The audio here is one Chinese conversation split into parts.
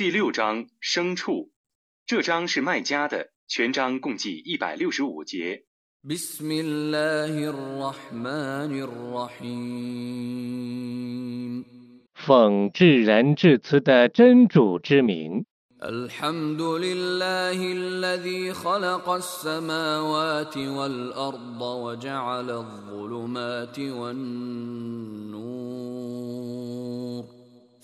第六章牲畜，这章是卖家的，全章共计一百六十五节。 بسم الله الرحمن الرحيم 奉至仁至慈的真主之名， الحمد لله الذي خلق السماوات والأرض وجعل الظلمات والنور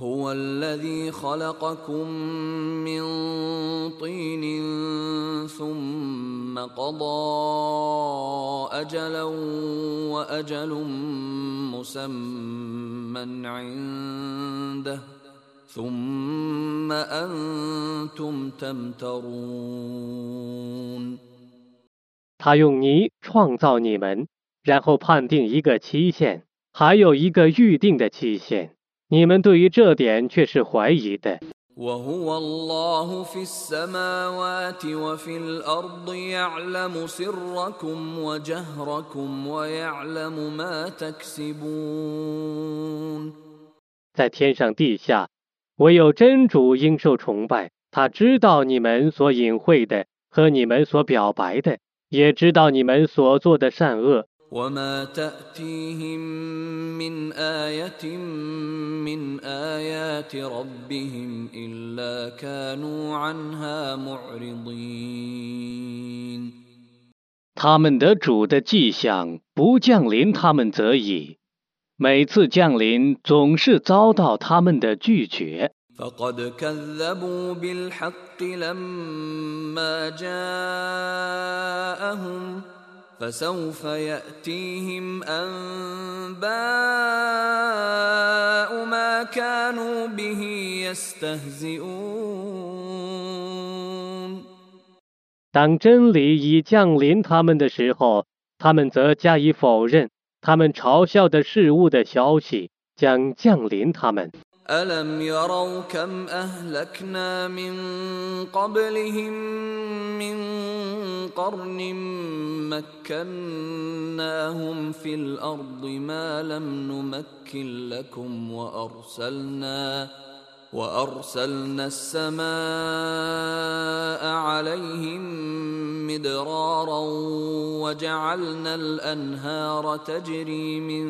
هو الذي خلقكم من طين ثم قضى اجلا واجل مسمى عنده ثم انتم تمترون 他用泥创造你们，然后判定一个期限，还有一个预定的期限。 你们对于这点却是怀疑的。 وهو الله في السماوات وفي الارض يعلم سركم وجهركم ويعلم ما تكسبون 在天上地下，唯有真主应受崇拜。他知道你们所隐晦的和你们所表白的，也知道你们所做的善恶。 وما تاتيهم من ايه من ايات ربهم الا كانوا عنها معرضين 他们的主的迹象不降临他们则已，每次降临总是遭到他们的拒绝。 فقد كذبوا بالحق لما جاءهم فسوف ياتيهم انباء ما كانوا به يستهزئون 当真理已降临他们的时候，他们则加以否认。他们嘲笑的事物的消息将降临他们。 ألم يروا كم أهلكنا من قبلهم من قرن مكناهم في الأرض ما لم نمكن لكم وأرسلنا وأرسلنا السماء عليهم مدرارا وجعلنا الأنهار تجري من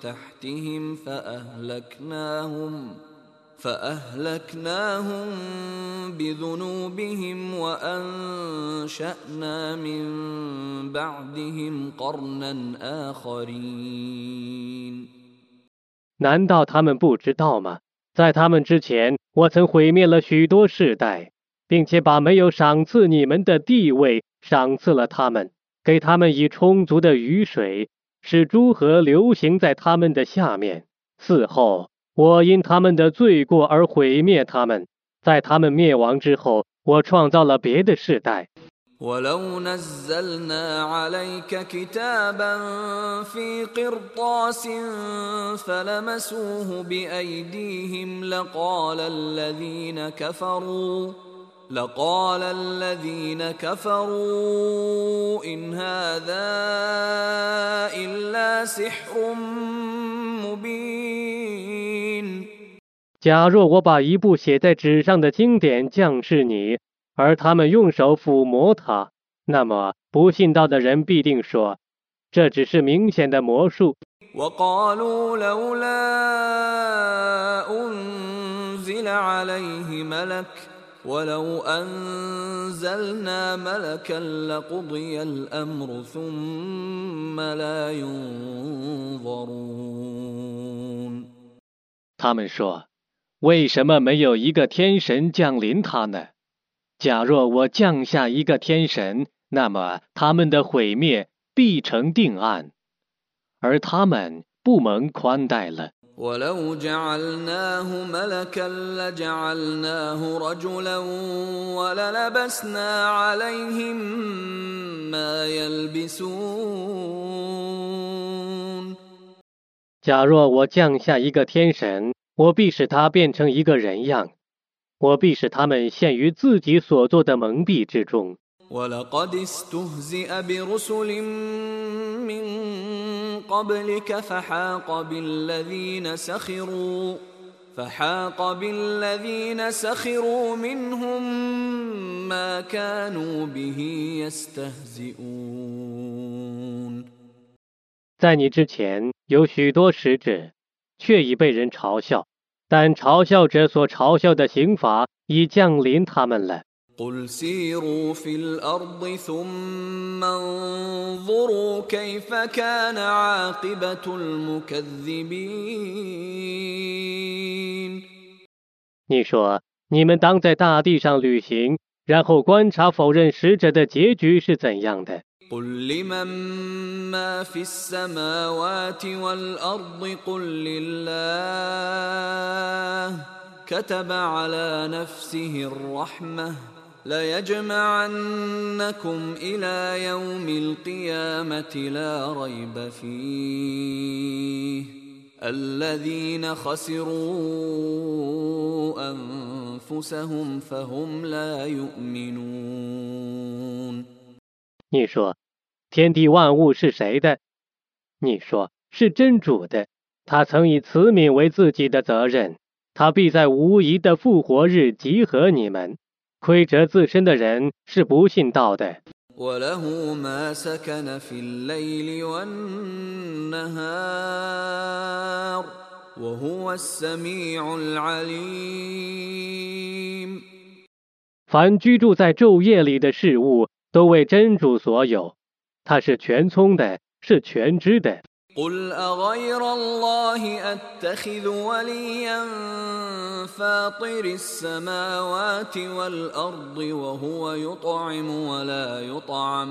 تحتهم فأهلكناهم فأهلكناهم بذنوبهم وأنشأنا من بعدهم قرنا آخرين 难道他们不知道吗？ 在他们之前，我曾毁灭了许多世代，并且把没有赏赐你们的地位赏赐了他们，给他们以充足的雨水，使诸河流行在他们的下面。嗣后，我因他们的罪过而毁灭他们。在他们灭亡之后，我创造了别的世代。ولو نزلنا عليك كتابا في قرطاس فلمسوه بايديهم لقال الذين كفروا لقال الذين كفروا ان هذا الا سحر مبين 假若我把一部写在纸上的经典降示你， 而他们用手抚摸它，那么不信道的人必定说，这只是明显的魔术。 وقالوا لولا انزل عليه ملك ولو انزلنا ملكا لقضي الامر ثم لا ينظرون 他们说，为什么没有一个天神降临他呢？ 假若我降下一个天神，那么他们的毁灭必成定案，而他们不蒙宽待了。 ولو جعلناه ملكا لجعلناه رجلا وللبسنا عليهم ما يلبسون 假若我降下一个天神，我必使他变成一个人样， 我必使他们陷于自己所做的蒙蔽之中。 ولقد استهزئ برسل من قبلك فحاق بالذين سخروا فحاق بالذين سخروا منهم ما كانوا به يستهزئون 在你之前有许多使者，却已被人嘲笑， 但嘲笑者所嘲笑的刑罚已降临他们了。 قل سيروا في الارض ثم انظروا كيف كان عاقبه المكذبين 你说，你们当在大地上旅行，然后观察否认使者的结局是怎样的。 قل لمن ما في السماوات والارض قل لله كتب على نفسه الرحمه ليجمعنكم إلى يوم القيامه لا ريب فيه الذين خسروا انفسهم فهم لا يؤمنون 你说，天地万物是谁的？你说是真主的。他曾以慈悯为自己的责任，他必在无疑的复活日集合你们。亏折自身的人是不信道的。 وله ما سكن في الليل والنهار وهو السميع العليم 凡居住在昼夜里的事物， 都为真主所有。他是全聪的，是全知的。 قل أغير الله أتخذ وليا فاطر السماوات والأرض وهو يطعم ولا يطعم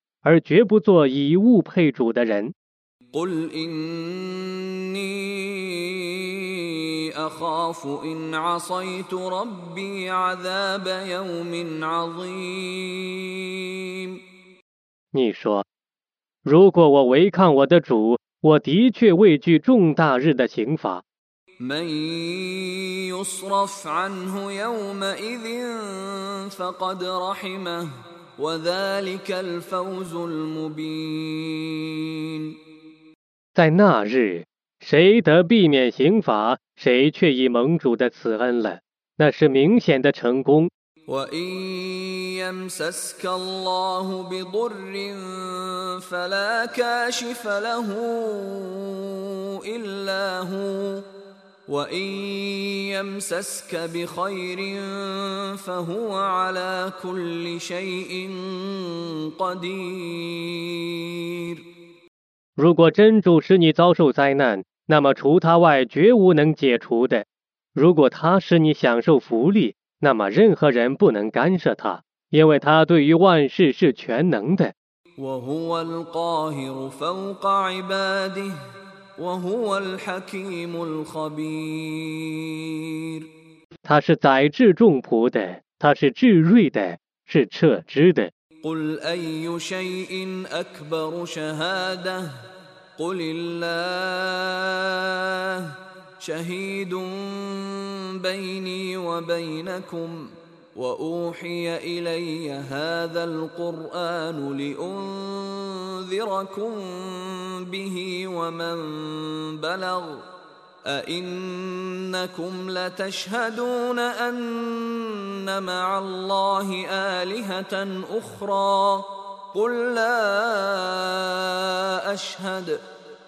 而绝不做以物配主的人。 قل إني أخاف إن عصيت ربي عذاب يوم عظيم 你说，如果我违抗我的主，我的确畏惧重大日的刑罚。 من يصرف عنه يومئذ فقد رحمه وذلك الفوز المبين 在那日，谁得避免刑罚，谁却已蒙主的慈恩了，那是明显的成功。 وإن يمسسك الله بضر فلا كاشف له إلا هو وإن يمسسك بخير فهو على كل شيء قدير 如果真主使你遭受灾难，那么除他外绝无能解除的；如果他使你享受福利，那么任何人不能干涉他，因为他对于万事是全能的。 وهو القاهر فوق عباده وهو الحكيم الخبير 他是宰制众仆的，他是智睿的，是撤知的。 قل أي شيء أكبر شهادة قل الله شهيد بيني وبينكم وأوحي إلي هذا القرآن لأنذركم به ومن بلغ أئنكم لتشهدون أن مع الله آلهة أخرى قل لا أشهد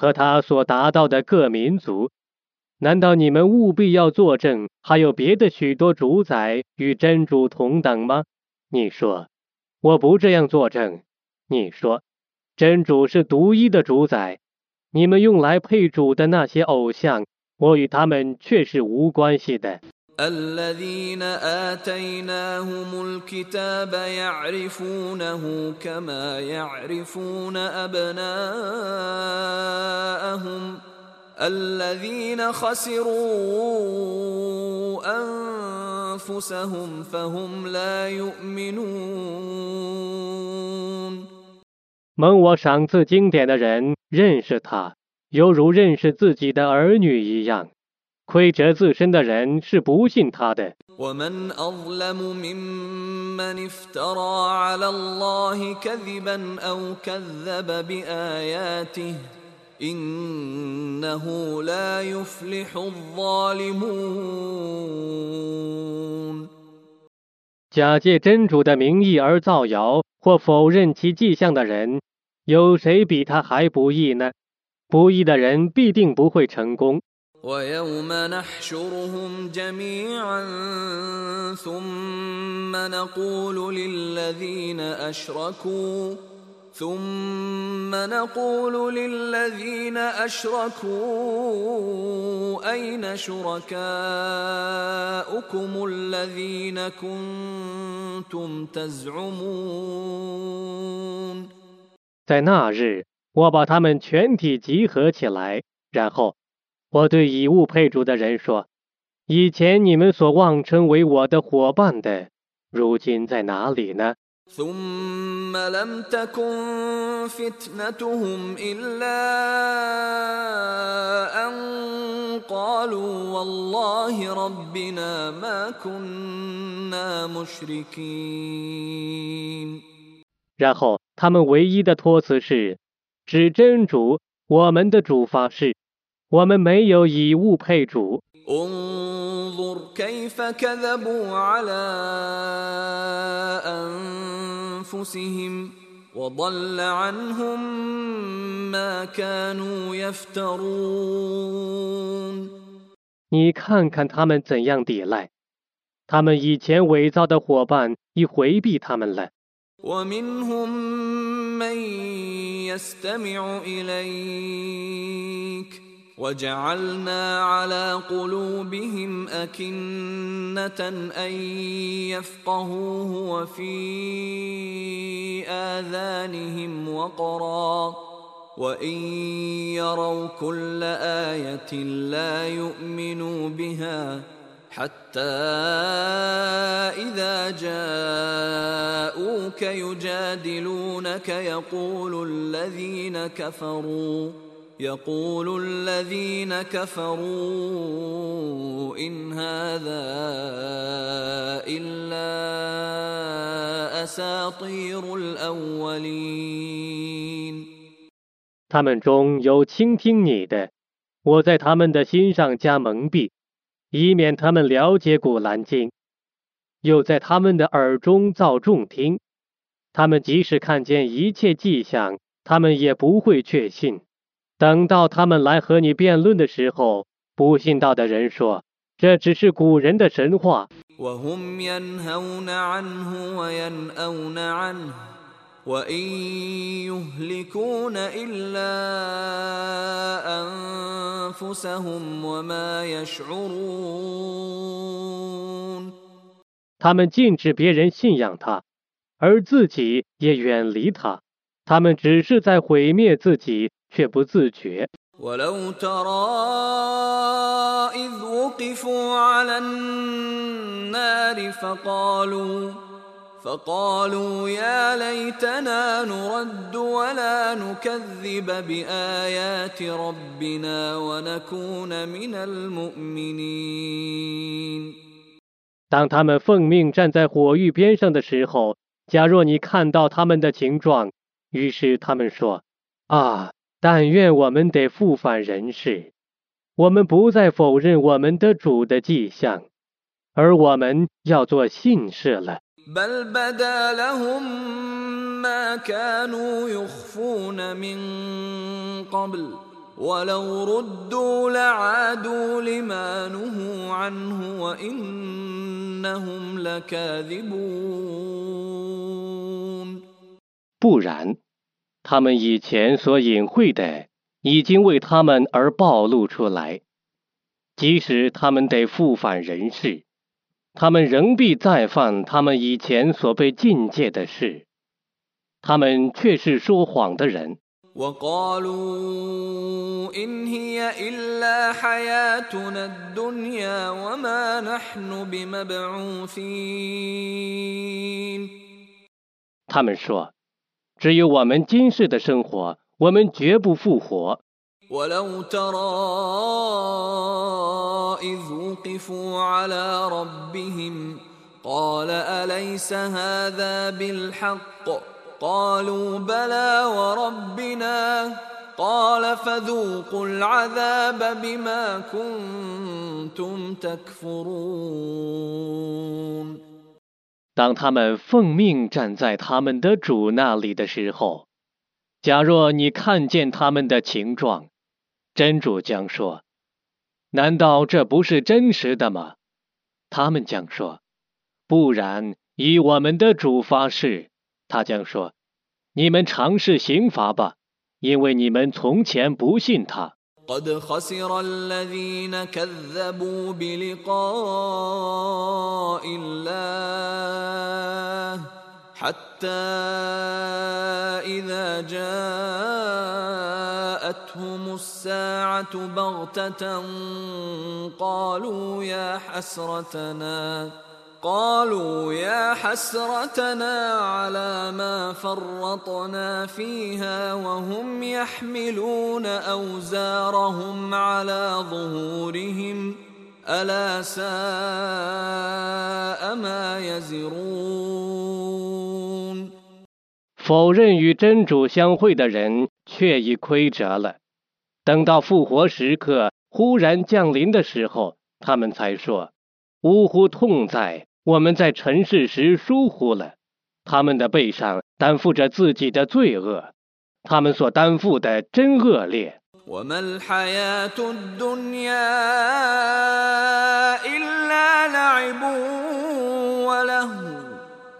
和他所达到的各民族。难道你们务必要作证，还有别的许多主宰与真主同等吗？你说，我不这样作证。你说，真主是独一的主宰。你们用来配主的那些偶像，我与他们却是无关系的。الذين آتيناهم الكتاب يعرفونه كما يعرفون أبناءهم الذين خسروا أنفسهم فهم لا يؤمنون 蒙我赏赐经典的人认识他，犹如认识自己的儿女一样。 亏折自身的人是不信他的。 ومن أظلم ممن افترى على الله كذبا أو كذب بآياته إنه لا يفلح الظالمون 假借真主的名义而造谣或否认其迹象的人，有谁比他还不义呢？不义的人必定不会成功。 ويوم نحشرهم جميعا ثم نقول للذين أشركوا ثم نقول للذين أشركوا أين شركاؤكم الذين كنتم تزعمون 在那日，我把他们全体集合起来，然后 我对以物配主的人说：“以前你们所妄称为我的伙伴的，如今在哪里呢？” ثم لم تكن فتنتهم إلا أن قالوا والله ربنا ما كنا مشركين 然后他们唯一的托辞是：“指真主，我们的主发誓， 我们没有以物配主。 انظر كيف كذبوا على أنفسهم وضل عنهم ما كانوا يفترون 你看看他们怎样抵赖，他们以前伪造的伙伴已回避他们了。 ومنهم من يستمع إليك وجعلنا على قلوبهم أكنة أن يفقهوه وفي آذانهم وقرا. وإن يروا كل آية لا يؤمنوا بها حتى إذا جاءوك يجادلونك يقول الذين كفروا. يقول الذين كفروا إن هذا إلا أساطير الأولين 他们中有倾听你的，我在他们的心上加蒙蔽，以免他们了解古兰经；又在他们的耳中造众听，他们即使看见一切迹象，他们也不会确信。 等到他们来和你辩论的时候不信道的人说这只是古人的神话。他们禁止别人信仰他而自己也远离他。他们只是在毁灭自己却不自觉。 ولو ترى إذ وقفوا على النار فقالوا فقالوا يا ليتنا نرد ولا نكذب بآيات ربنا ونكون من المؤمنين 当他们奉命站在火域边上的时候，假若你看到他们的情状，于是他们说：“啊， 但愿我们得复返人世，我们不再否认我们的主的迹象，而我们要做信士了。 بل بدا لهم ما كانوا يخفون من قبل ولو ردوا لعادوا لما نهوا عنه وانهم لكاذبون 不然， 他们以前所隐晦的已经为他们而暴露出来。即使他们得复返人世，他们仍必再犯他们以前所被禁戒的事。他们却是说谎的人。 وقالوا ان هي الا حياتنا الدنيا وما نحن بمبعوثين 他们说：“ 只有我们今世的生活，我们绝不复活。 ولو ترى إذ وقفوا على ربهم قال أليس هذا بالحق قالوا بلى وربنا قال فذوقوا العذاب بما كنتم تكفرون ” 当他们奉命站在他们的主那里的时候，假若你看见他们的情状，真主将说：“难道这不是真实的吗？”他们将说：“不然，以我们的主发誓。”他将说：“你们尝试刑罚吧，因为你们从前不信他。قد خسر الذين كذبوا بلقاء الله حتى إذا جاءتهم الساعة بغتة قالوا يا حسرتنا قالوا يا حسرتنا على ما فرطنا فيها وهم يحملون اوزارهم على ظهورهم الا ساء ما يزرون 否认与真主相会的人却已亏折了。等到复活时刻忽然降临的时候，他们才说：“呜呼，痛哉！ 我们在尘世时疏忽了。”他们的背上担负着自己的罪恶，他们所担负的真恶劣。 وما الحياة الدنيا إلا لعب ولهو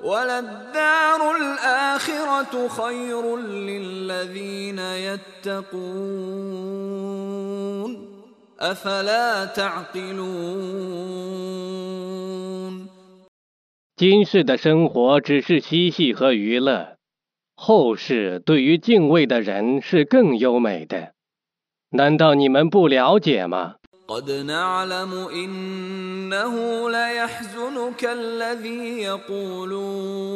وللدار الآخرة خير للذين يتقون أفلا تعقلون 今世的生活只是嬉戏和娱乐，后世对于敬畏的人是更优美的。难道你们不了解吗？ قد نعلم إنه ليحزنك الذي يقولون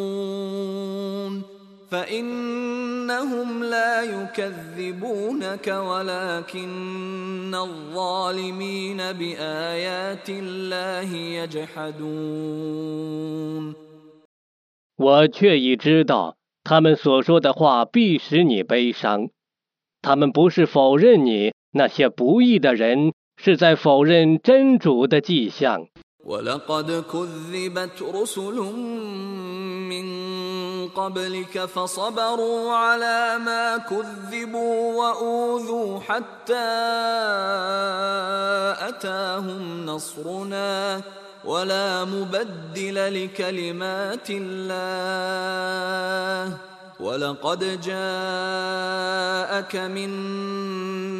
فإنهم لا يكذبونك ولكن الظالمين بآيات الله يجحدون 我却已知道，他们所说的话必使你悲伤。他们不是否认你，那些不义的人是在否认真主的迹象。 ولقد كذبت رسل من قبلك فصبروا على ما كذبوا وأوذوا حتى أتاهم نصرنا ولا مبدل لكلمات الله. ولقد جاءك من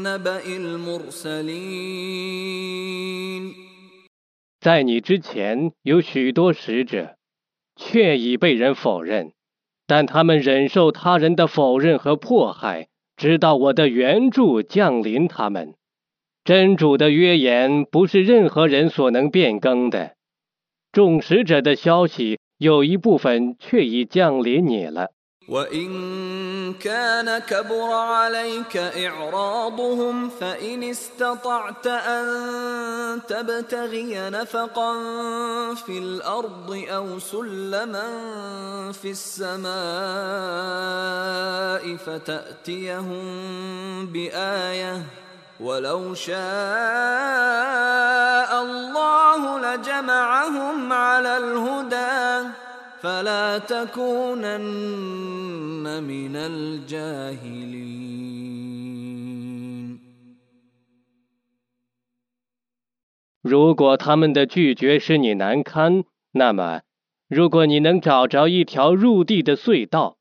نبأ المرسلين. 在你之前有许多使者，却已被人否认，但他们忍受他人的否认和迫害，直到我的援助降临他们。真主的约言不是任何人所能变更的。众使者的消息有一部分却已降临你了。وإن كان كبر عليك إعراضهم فإن استطعت أن تبتغي نفقا في الأرض أو سلما في السماء فتأتيهم بآية ولو شاء الله لجمعهم على الهدى فلا تكونن من الجاهلين 如果他们的拒绝使你难堪，那么，如果你能找着一条入地的隧道，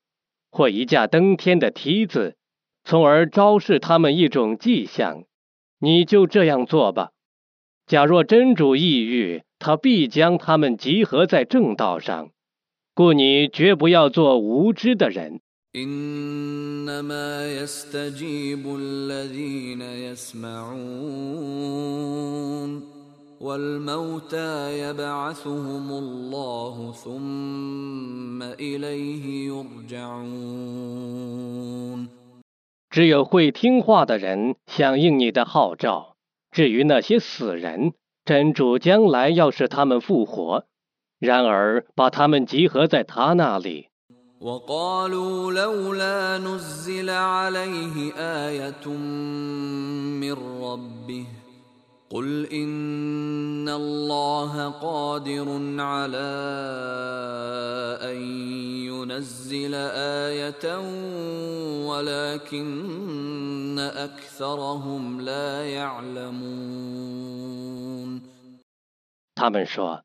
或一架登天的梯子，从而昭示他们一种迹象，你就这样做吧。假若真主抑郁，他必将他们集合在正道上。 故你绝不要做无知的人。إنما يستجيب الذين يسمعون والموتى يبعثهم الله ثم إليه يرجعون 只有会听话的人响应你的号召。至于那些死人，真主将来要使他们复活。 然而，把他们集合在他那里。وقالوا لولا نزل عليه آية من ربه قل إن الله قادر على أن ينزل آية ولكن أكثرهم لا يعلمون 他们说。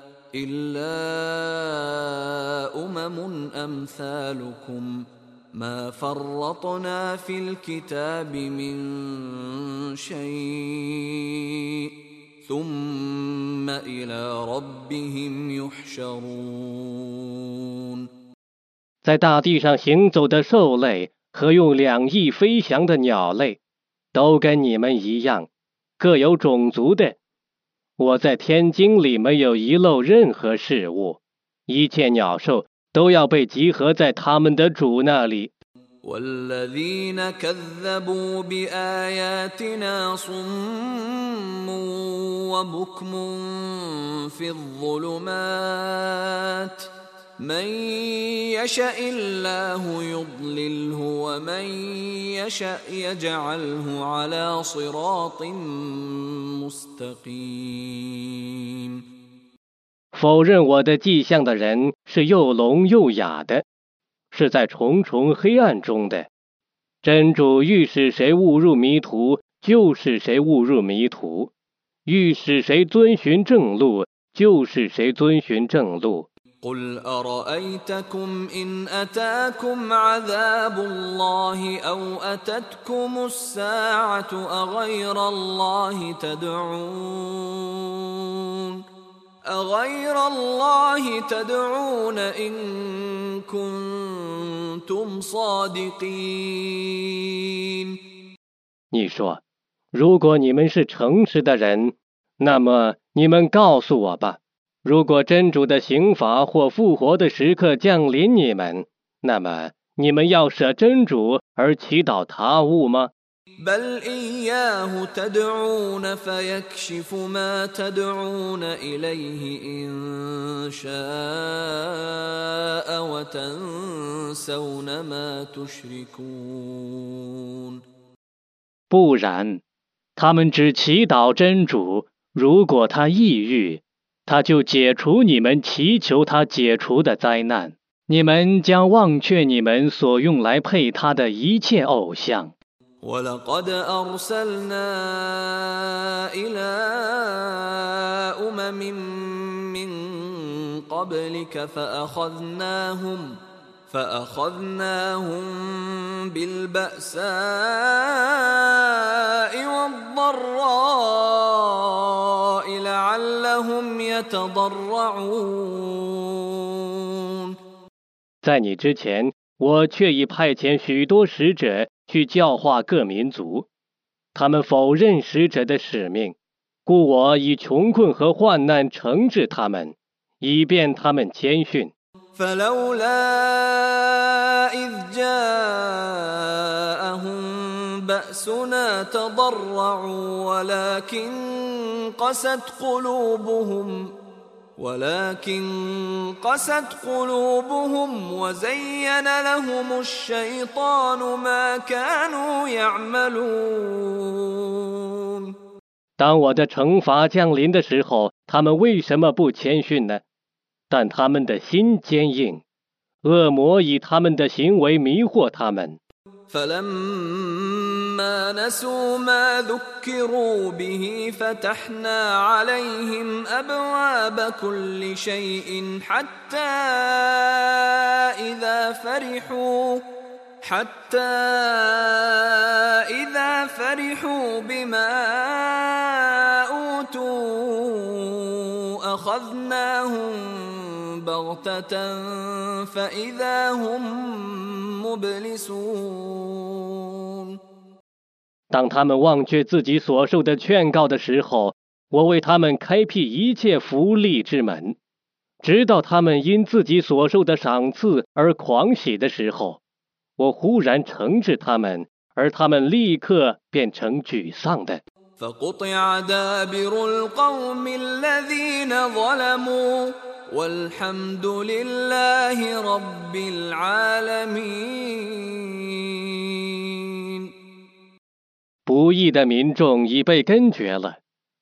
أمم أمثالكم ما فرطنا في الكتاب من شيء ثم إلى ربهم يحشرون 在大地上行走的兽类和用两翼飞翔的鸟类，都跟你们一样，各有种族的。 我在天经里没有遗漏任何事物，一切鸟兽都要被集合在他们的主那里。من يشاء الله يضلله ومن يشاء يجعله على صراط مستقيم 否认我的迹象的人是又聋又哑的，是在重重黑暗中的。真主欲使谁误入迷途，就使谁误入迷途；欲使谁遵循正路，就使谁遵循正路。 قل أرأيتكم إن أتاكم عذاب الله أو أتتكم الساعة أغير الله تدعون أغير الله تدعون إن كنتم صادقين 你说，如果你们是诚实的人，那么你们告诉我吧。 如果真主的刑罚或复活的时刻降临你们，那么你们要舍真主而祈祷他物吗？不然，他们只祈祷真主。如果他抑郁。他就解除你们祈求他解除的灾难，你们将忘却你们所用来配他的一切偶像。 فأخذناهم بالبأساء والضراء لعلهم يتضرعون 在你之前，我却已派遣许多使者去教化各民族，他们否认使者的使命，故我以穷困和患难惩治他们，以便他们谦逊。 فلولا إذ جاءهم بأسنا تضرعوا ولكن قست قلوبهم ولكن قست قلوبهم وزين لهم الشيطان ما كانوا يعملون 当我的惩罚降临的时候，他们为什么不谦逊呢？ 但他们的心坚硬，恶魔以他们的行为迷惑他们。 فلما نسوا ما ذكروا به فتحنا عليهم ابواب كل شيء حتى اذا فرحوا حتى اذا فرحوا بما اوتوا اخذناهم بغته فاذا هم مبلسون 当他们忘却自己所受的劝告的时候，我为他们开辟一切福利之门，直到他们因自己所受的赏赐而狂喜的时候，我忽然惩治他们，而他们立刻变成沮丧的。 فقطع دابر القوم الذين ظلموا 不义的民众已被根绝了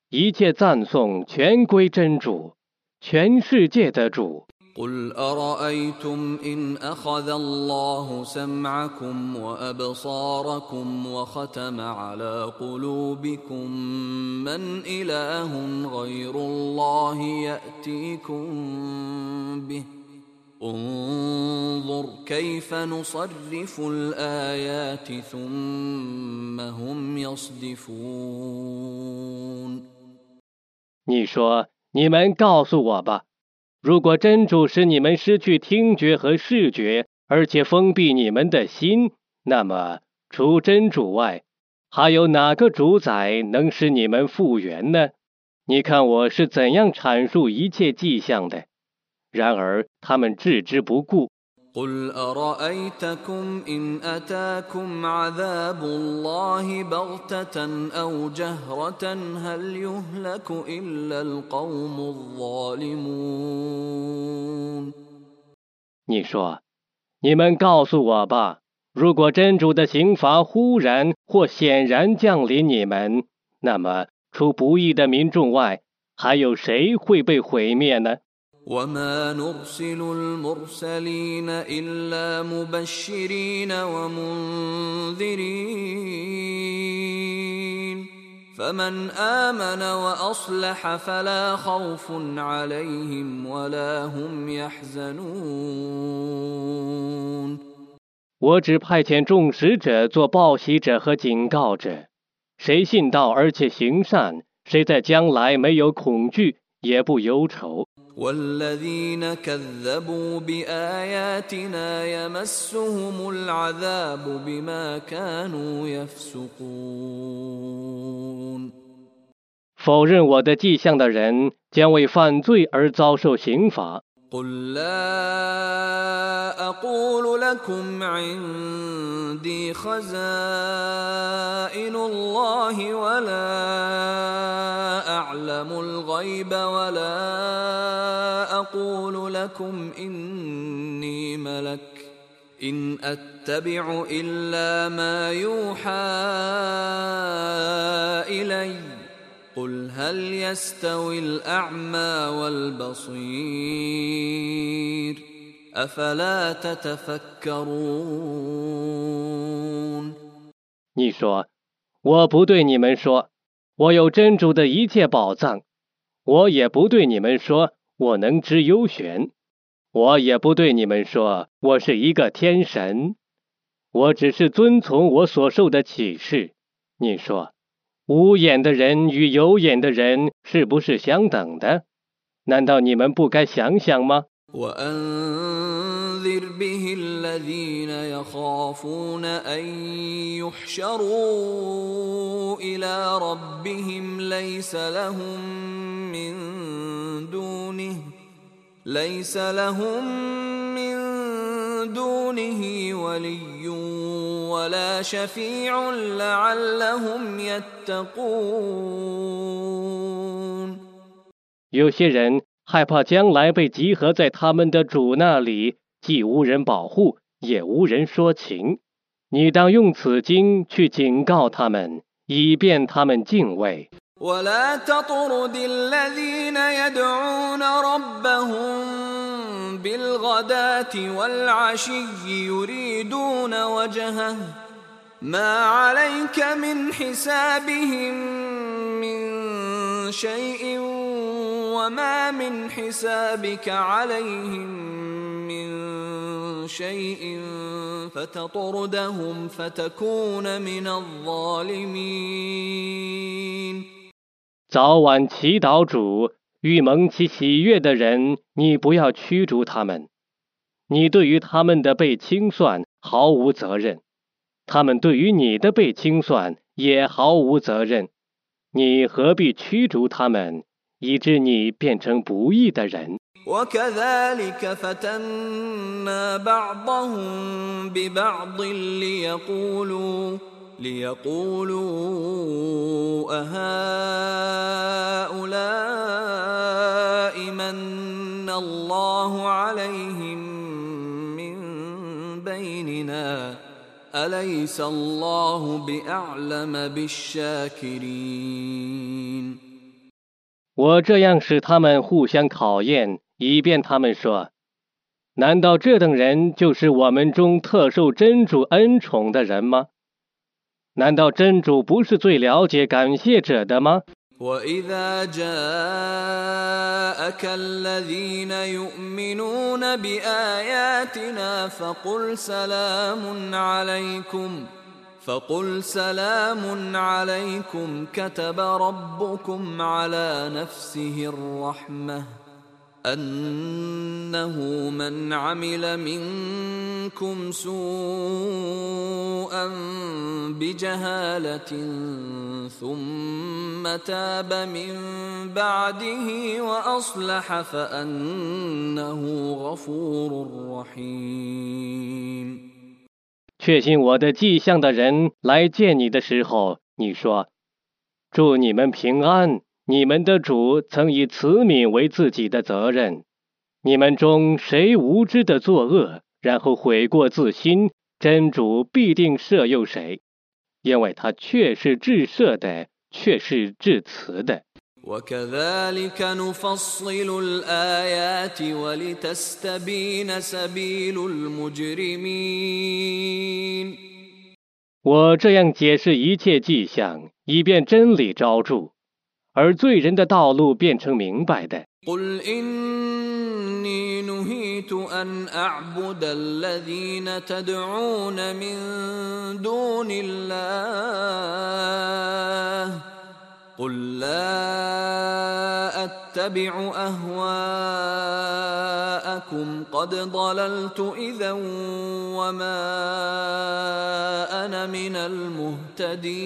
一切赞颂全归真主全世界的主。قل ارايتم ان اخذ الله سمعكم وابصاركم وختم على قلوبكم من اله غير الله ياتيكم به انظر كيف نصرف الايات ثم هم يصدفون 你说，你们告诉我吧， 如果真主使你们失去听觉和视觉，而且封闭你们的心，那么除真主外，还有哪个主宰能使你们复原呢？你看我是怎样阐述一切迹象的。然而他们置之不顾。قل ارايتكم ان اتاكم عذاب الله بغته او جهره هل يهلك الا القوم الظالمون 你说，你们告诉我吧，如果真主的刑罚忽然或显然降临你们，那么除不义的民众外，还有谁会被毁灭呢？ وما نرسل المرسلين الا مبشرين ومنذرين فمن امن واصلح فلا خوف عليهم ولا هم يحزنون 我只派遣众使者做报喜者和警告者，谁信道而且行善，谁在将来没有恐惧，也不忧愁。 والذين كذبوا باياتنا يمسهم العذاب بما كانوا يفسقون 否认我的迹象的人，将为犯罪而遭受刑罚。 قل لا أقول لكم عندي خزائن الله ولا اعلم الغيب ولا أقول لكم اني ملك ان اتبع الا ما يوحى الي قل هل يستوي الاعمى والبصير افلا تتفكرون 你说，我不对你们说，我有真主的一切宝藏；我也不对你们说，我能知幽玄。 我也不对你们说我是一个天神，我只是遵从我所受的启示。你说， 无眼的人与有眼的人是不是相等的？难道你们不该想想吗？ وأنذر به الذين يخافون أن يحشروا إلى ربهم ليس لهم من دونه ليس لهم من دونه ولي ولا شفيع لعلهم يتقون 有些人害怕将来被集合在他们的主那里，既无人保护，也无人说情。你当用此经去警告他们，以便他们敬畏。 ولا تطرد الذين يدعون ربهم بالغداة والعشي يريدون وجهه. ما عليك من حسابهم من شيء وما من حسابك عليهم من شيء فتطردهم فتكون من الظالمين. 早晚祈祷主与蒙其喜悦的人，你不要驱逐他们。你对于他们的被清算毫无责任，他们对于你的被清算也毫无责任。你何必驱逐他们，以致你变成不义的人？ وكذلك فتنا بعضهم ببعض ليقولوا ليقولوا أهؤلاء من الله عليهم من بيننا أليس الله بأعلم بالشاكرين 我这样使他们互相考验，以便他们说：难道这等人就是我们中特受真主恩宠的人吗？ 难道真主不是最了解感谢者的吗？ وإذا جاءك الذين يؤمنون بآياتنا فقل سلام عليكم فقل سلام عليكم كتب ربكم على نفسه الرحمة أنه من عمل منكم سوءا بجهالة ثم تاب من بعده وأصلح فأنه غفور رحيم 确信我的迹象的人来见你的时候，你说：“祝你们平安。 你们的主曾以慈悯为自己的责任。你们中谁无知的作恶，然后悔过自新，真主必定赦宥谁，因为他确是至赦的，确是至慈的。” وكذلك نفصل الآيات ولتستبين سبيل المجرمين 我这样解释一切迹象，以便真理昭着， 而罪人的道路变成明白的。 قل إني نهيت أن أعبد الذين تدعون من دون الله قل لا أتبع أهواءكم قد ضللت إذا وما أنا من المهتدين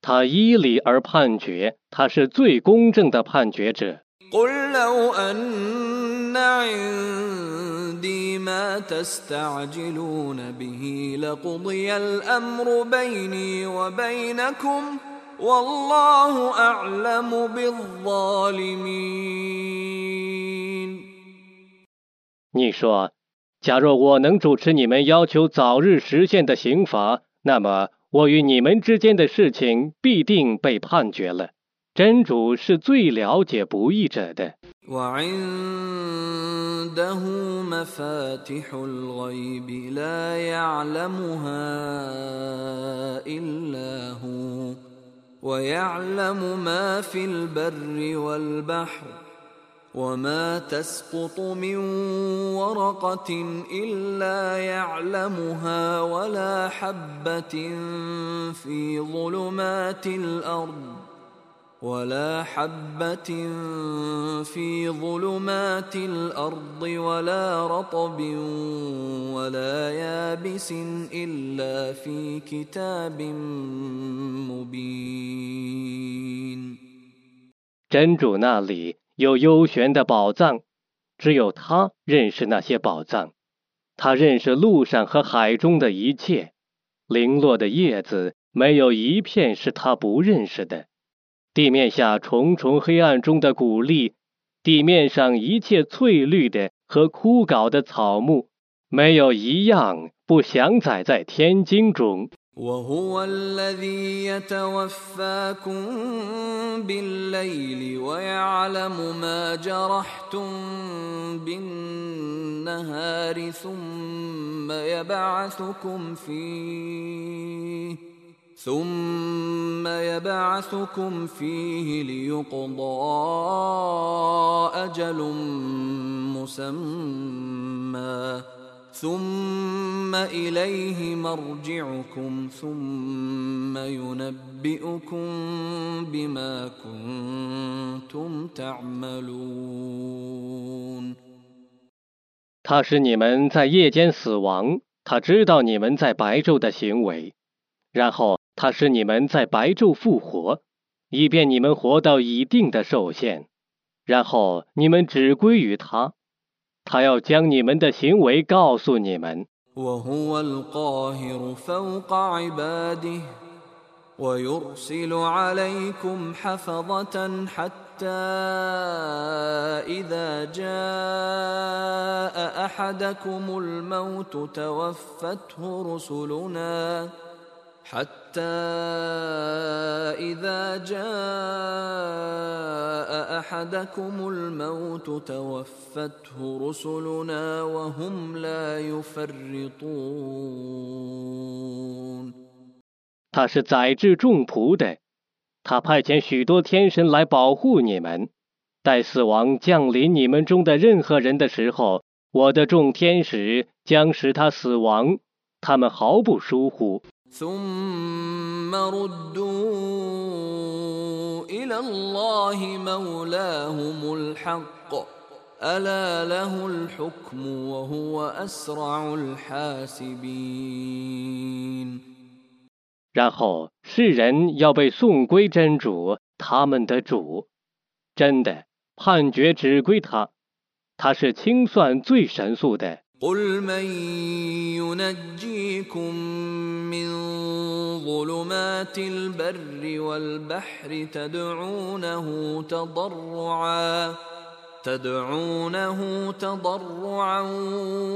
他依理而判决，他是最公正的判决者。 قل لو أن عندي ما تستعجلون به لقضي الأمر بيني وبينكم والله أعلم بالظالمين 你说，假若我能主持你们要求早日实现的刑罚，那么 我与你们之间的事情必定被判决了。真主是最了解不义者的。 وعنده مفاتح الغيب لا يعلمها إلا هو ويعلم ما في البر والبحر وما تسقط من ورقة إلا يعلمها ولا حبة في ظلمات الأرض ولا حبة في ظلمات الأرض ولا رطب ولا يابس إلا في كتاب مبين 真主那里 有幽玄的宝藏，只有他认识那些宝藏。他认识路上和海中的一切，零落的叶子没有一片是他不认识的。地面下重重黑暗中的谷粒，地面上一切翠绿的和枯槁的草木，没有一样不详载在天经中。وهو الذي يتوفاكم بالليل ويعلم ما جرحتم بالنهار ثم يبعثكم فيه ثم يبعثكم فيه ليقضى أجل مسمى ثم إليه مرجعكم ثم ينبئكم بما كنتم تعملون 他使你们在夜间死亡，他知道你们在白昼的行为，然后他使你们在白昼复活，以便你们活到一定的寿限，然后你们只归于他， 他要将你们的行为告诉你们。 وهو القاهر فوق عباده ويرسل عليكم حفظة حتى إذا جاء أحدكم الموت توفته رسلنا حتى إذا جاء أحدكم الموت توفته رسلنا وهم لا يفرطون 他是宰制众仆的，他派遣许多天神来保护你们。待死亡降临你们中的任何人的时候，我的众天使将使他死亡，他们毫不疏忽。 ثم ردوا إلى الله مولاهم الحق ألا له الحكم وهو أسرع الحاسبين 然后世人要被送归真主，他们的主。真的，判决只归他，他是清算最神速的。 قل من ينجيكم من ظلمات البر والبحر تدعونه تضرعا تدعونه تضرعا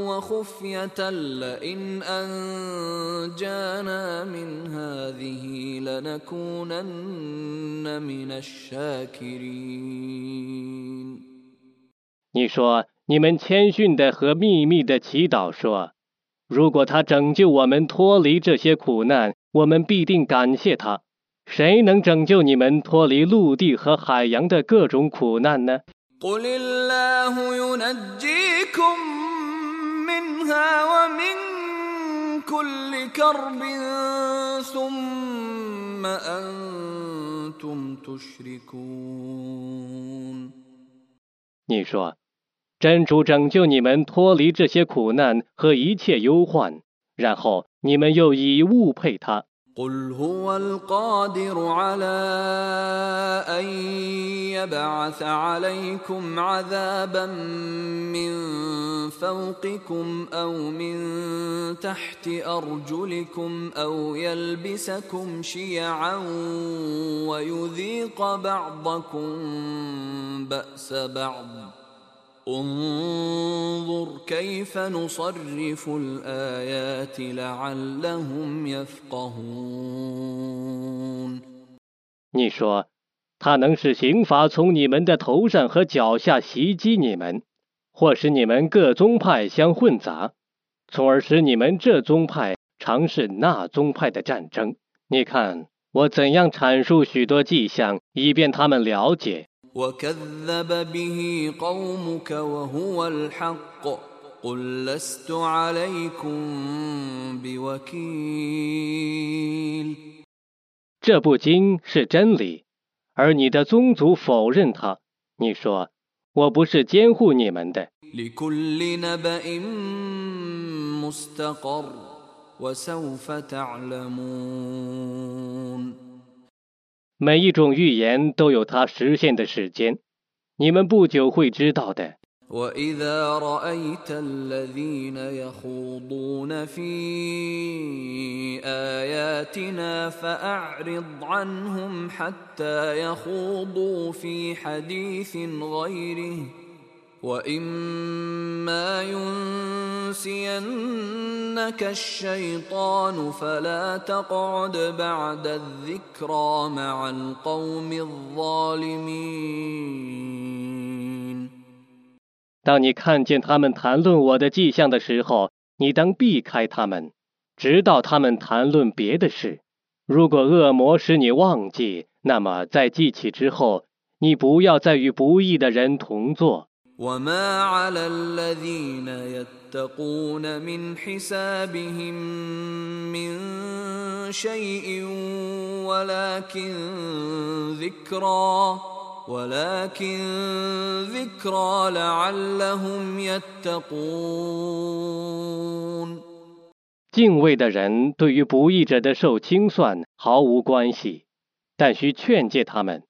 وخفية لئن أنجانا من هذه لنكونن من الشاكرين 你说，你们谦逊的和秘密的祈祷说如果他拯救我们脱离这些苦难我们必定感谢他。谁能拯救你们脱离陆地和海洋的各种苦难呢？你说真主拯救你们脱离这些苦难和一切忧患，然后你们又以物配他。قل هو القادر على ان يبعث عليكم عذابا من فوقكم او من تحت ارجلكم او يلبسكم شيعا ويذيق بعضكم باس بعض انظر كيف نصرف الايات لعلهم يفقهون 你说，他能使刑罚从你们的头上和脚下袭击你们，或使你们各宗派相混杂，从而使你们这宗派尝试那宗派的战争。你看我怎样阐述许多迹象，以便他们了解。 وكذب به قومك وهو الحق قل لست عليكم بوكيل 这部经是真理，而你的宗族否认它。你说我不是监护你们的。 每一种预言都有它实现的时间，你们不久会知道的。 واذا رايت الذين يخوضون في اياتنا فاعرض عنهم حتى يخوضوا في حديث غيره واما ينسينك الشيطان فلا تقعد بعد الذكرى مع القوم الظالمين 当你看见他们谈论我的迹象的时候，你当避开他们，直到他们谈论别的事。如果恶魔使你忘记，那么在记起之后，你不要再与不义的人同坐。 وما على الذين يتقون من حسابهم من شيء ولكن ذكرى ولكن ذكرى لعلهم يتقون 敬畏的人对于不义者的受清算毫无关系，但需劝诫他们，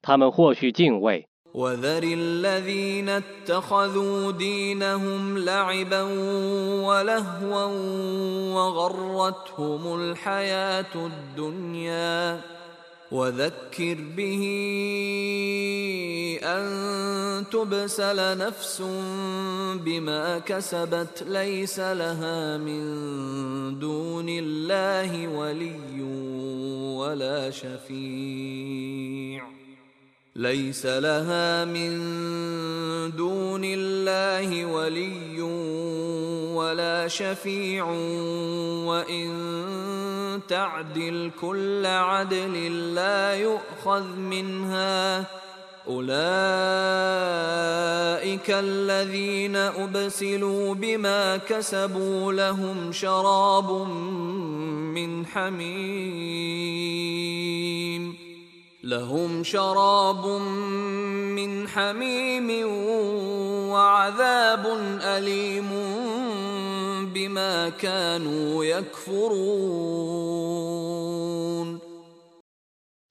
他们或许敬畏。 وذر الذين اتخذوا دينهم لعبا ولهوا وغرتهم الحياة الدنيا. وذكر به أن تبسل نفس بما كسبت ليس لها من دون الله ولي ولا شفيع. ليس لها من دون الله ولي ولا شفيع وإن تعدل كل عدل لا يؤخذ منها. أولئك الذين أبسلوا بما كسبوا لهم شراب من حميم. لهم شراب من حميم وعذاب أليم بما كانوا يكفرون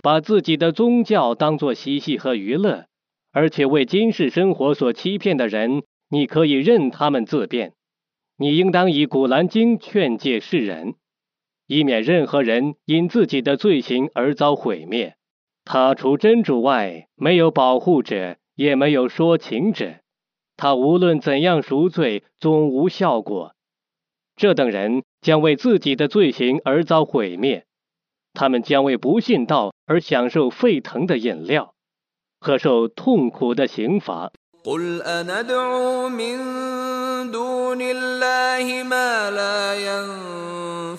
把自己的宗教当作嬉戏和娱乐，而且为今世生活所欺骗的人，你可以任他们自辩。你应当以《古兰经》劝诫世人，以免任何人因自己的罪行而遭毁灭。 他除真主外，没有保护者，也没有说情者。他无论怎样赎罪，总无效果。这等人将为自己的罪行而遭毁灭，他们将为不信道而享受沸腾的饮料，和受痛苦的刑罚。 قل أندعو من دون الله ما لا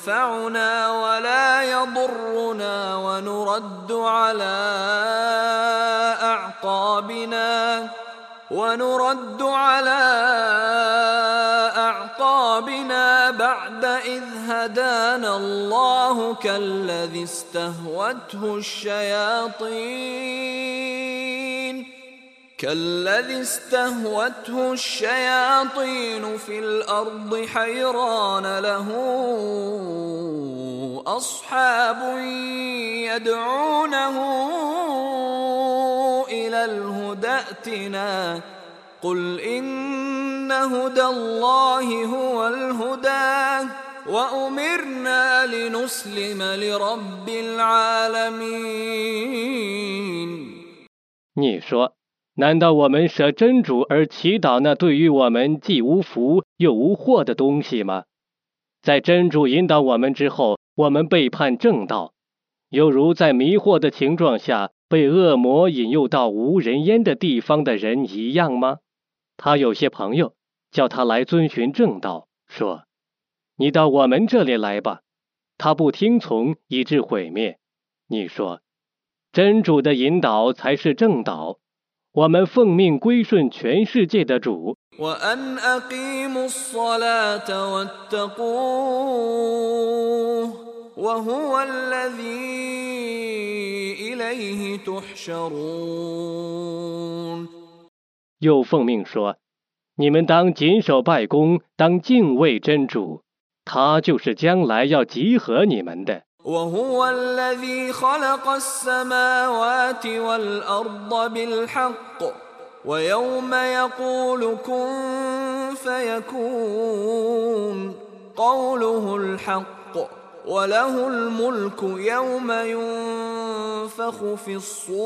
ينفعنا ولا يضرنا ونرد على أعقابنا ونرد على أعقابنا بعد إذ هدانا الله كالذي استهوته الشياطين. كالذي استهوته الشياطين في الأرض حيران له أصحاب يدعونه إلى الهدى ائتنا. قل إن هدى الله هو الهدى وأمرنا لنسلم لرب العالمين. 你说，难道我们舍真主而祈祷那对于我们既无福又无祸的东西吗？在真主引导我们之后，我们背叛正道，犹如在迷惑的情状下被恶魔引诱到无人烟的地方的人一样吗？他有些朋友叫他来遵循正道，说：“你到我们这里来吧。”他不听从，以致毁灭。你说，真主的引导才是正道。我们奉命归顺全世界的主。又奉命说：“你们当谨守拜功，当敬畏真主，他就是将来要集合你们的。” وهو الذي خلق السماوات والأرض بالحق ويوم يقول كن فيكون قوله الحق وله الملك يوم ينفخ في الصور.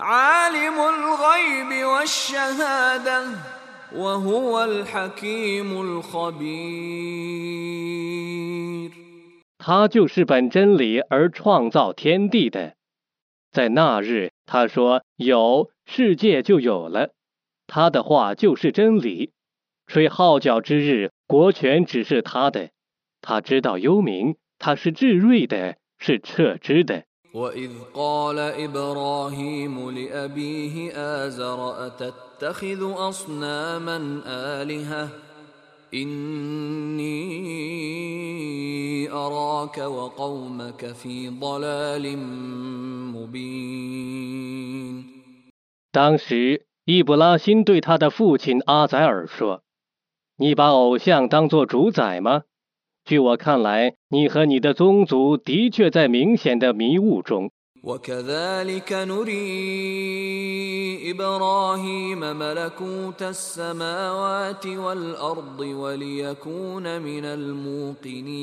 عالم الغيب الخبير 他就是本真理而创造天地的。在那日，他说有，世界就有了。他的话就是真理。吹号角之日，国权只是他的。他知道幽冥，他是至睿的，是撤之的。وإذ قال إبراهيم لأبيه آزر أتتخذ أصناما آلهة إني أراك وقومك في ضلال مبين 当时，伊布拉辛对他的父亲阿宰尔说：“你把偶像当作主宰吗？ 据我看来，你和你的宗族的确在明显的迷雾中。 وكذلك نري إبراهيم ملكوت السماوات والأرض وليكون من الموقنين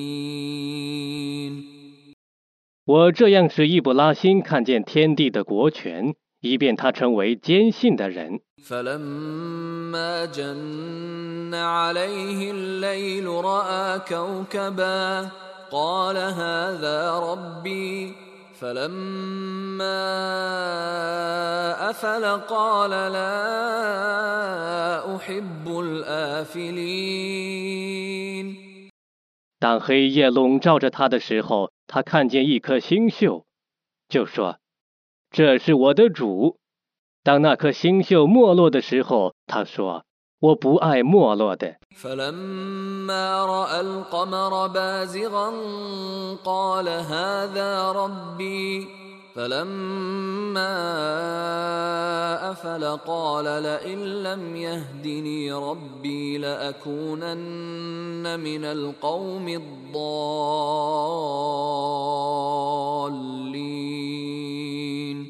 我这样使伊布拉辛看见天地的国权，以便他成为坚信的人。 فلما جن عليه الليل رأى كوكبا قال هذا ربي فلما أفل قال لا أحب الآفلين 当黑夜笼罩着他的时候，他看见一颗星宿，就说：“这是我的主。” ”当那颗星宿没落的时候，他说：“我不爱没落的。” فلما راى القمر بازغا قال هذا ربي فلما افل قال لئن لم يهدني ربي لاكونن من القوم الضالين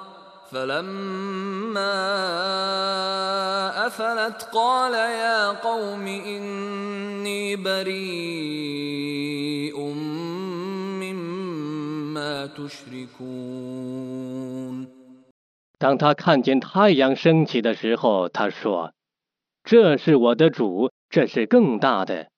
فلما افلت قال يا قوم اني بريء مما تشركون 当他看见太阳升起的时候，他说：“这是我的主，这是更大的。”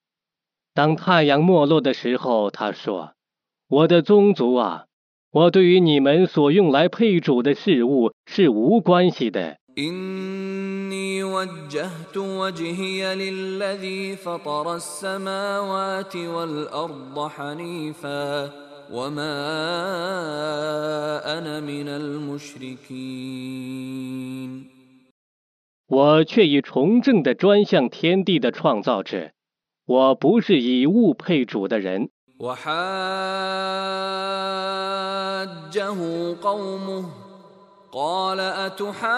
当太阳没落的时候，他说：“我的宗族啊， 我对于你们所用来配主的事物是无关系的。 إني وجهت وجهي للذي فطر السماوات والأرض حنيفا وما أنا من المشركين 我却已从正的专向天地的创造者，我不是以物配主的人。 وحاجه قومه قال أتحاجوني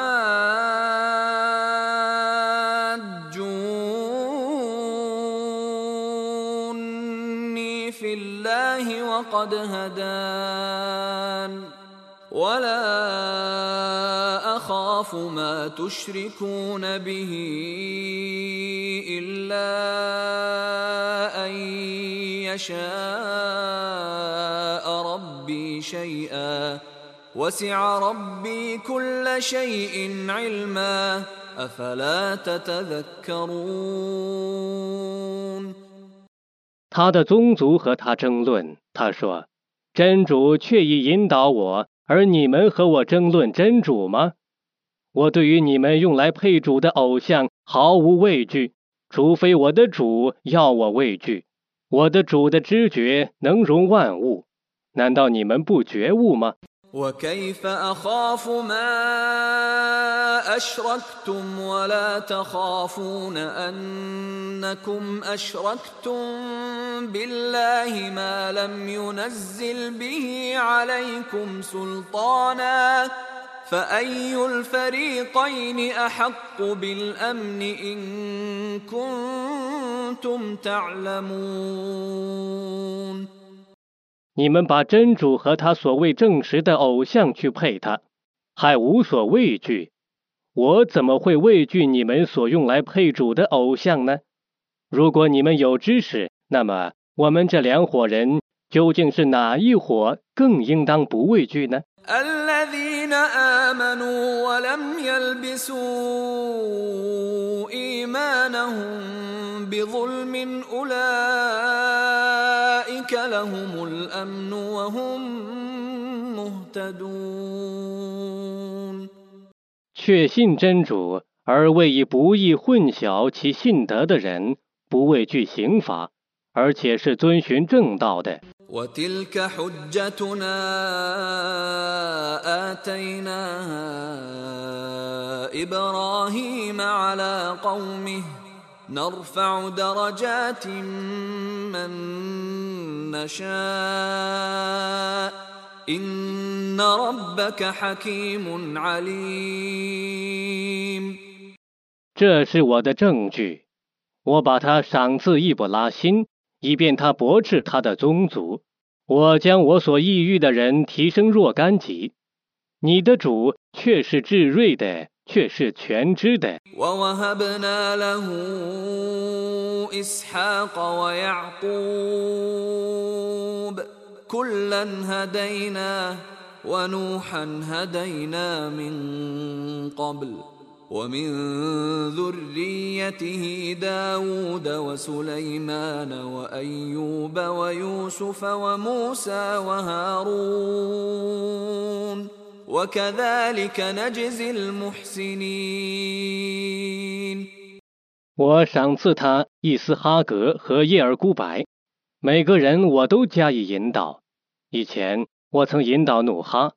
في الله وقد هدان ولا أخاف ما تشركون به إلا أن يشاء ربي شيئا وسع ربي كل شيء علما أفلا تتذكرون 他的宗族和他争论，他说：“真主却已引导我， 而你们和我争论真主吗？我对于你们用来配主的偶像毫无畏惧，除非我的主要我畏惧。我的主的知觉能容万物，难道你们不觉悟吗？” وكيف أخاف ما أشركتم ولا تخافون أنكم أشركتم بالله ما لم ينزل به عليكم سلطانا فأي الفريقين أحق بالأمن إن كنتم تعلمون 你们把真主和他所谓证实的偶像去配他，还无所畏惧。我怎么会畏惧你们所用来配主的偶像呢？如果你们有知识，那么我们这两伙人究竟是哪一伙更应当不畏惧呢？ الذين آمنوا ولم يلبسوا إيمانهم بظلم أولئك لهم الأمن وهم مهتدون 确信真主而未以不义混淆其信德的人，不畏惧刑罚，而且是遵循正道的。 وتلك حجتنا آتيناها إبراهيم على قومه نرفع درجات من نشاء إن ربك حكيم عليم 这是我的证据，我把他赏赐易卜拉欣，以便他驳斥他的宗族。我将我所抑郁的人提升若干级。你的主却是至睿的， 却是全知的。 ووهبنا له اسحاق ويعقوب كلا هدينا ونوحا هدينا من قبل ومن ذريته داود وسليمان وايوب ويوسف وموسى وهارون وكذلك نجزي المحسنين 我赏赐他伊斯哈格和叶尔孤白，每个人我都加以引导。以前我曾引导努哈，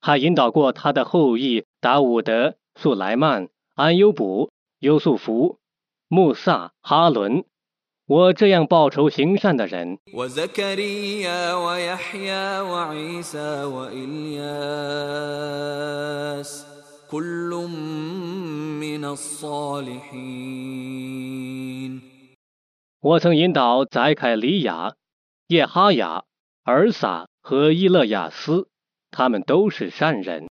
还引导过他的后裔达伍德、素莱曼、安优卜、优素福、穆萨、哈伦。我这样报仇行善的人。我曾引导宰凯里亚、耶哈雅、尔撒和伊勒亚斯，他们都是善人。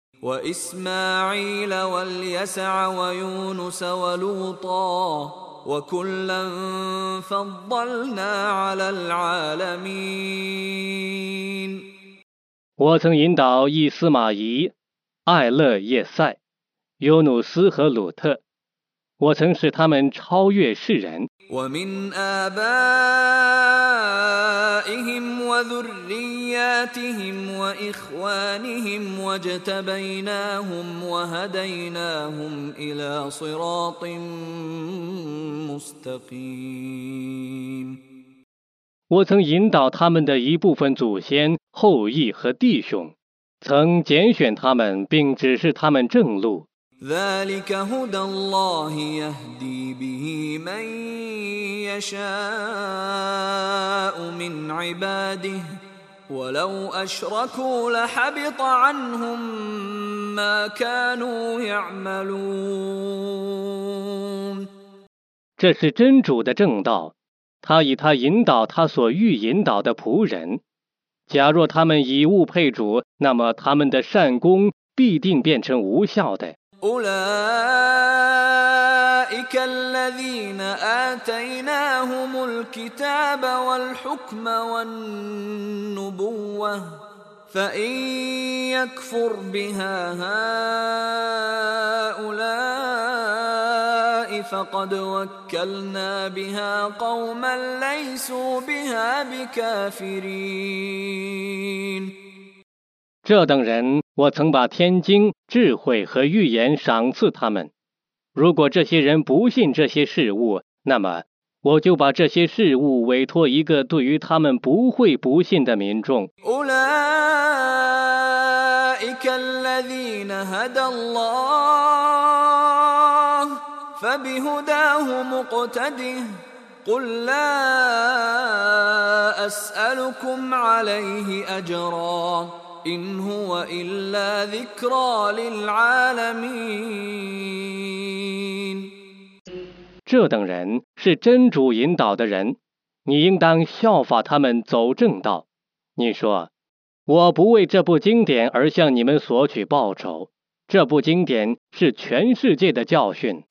我曾引导易司马仪、艾勒叶塞、尤努斯和鲁特。我曾使他们超越世人。 ومن آبائهم وذرياتهم واخوانهم واجتبيناهم وهديناهم الى صراط مستقيم 我曾引导他们的一部分祖先、后裔和弟兄，曾拣选他们，并指示他们正路。 ذلك هدى الله يهدي به من يشاء من عباده ولو أشركوا لحبط عنهم ما كانوا يعملون 这是真主的正道，他以他引导他所欲引导的仆人。假若他们以物配主，那么他们的善功必定变成无效的。 أولئك الذين آتيناهم الكتاب والحكم والنبوة فإن يكفر بها هؤلاء فقد وكلنا بها قوما ليسوا بها بكافرين 这等人， 我曾把天经、智慧和预言赏赐他们。如果这些人不信这些事物，那么我就把这些事物委托一个对于他们不会不信的民众。这等人是真主引导的人，你应当效法他们走正道。你说，我不为这部经典而向你们索取报酬。这部经典是全世界的教训。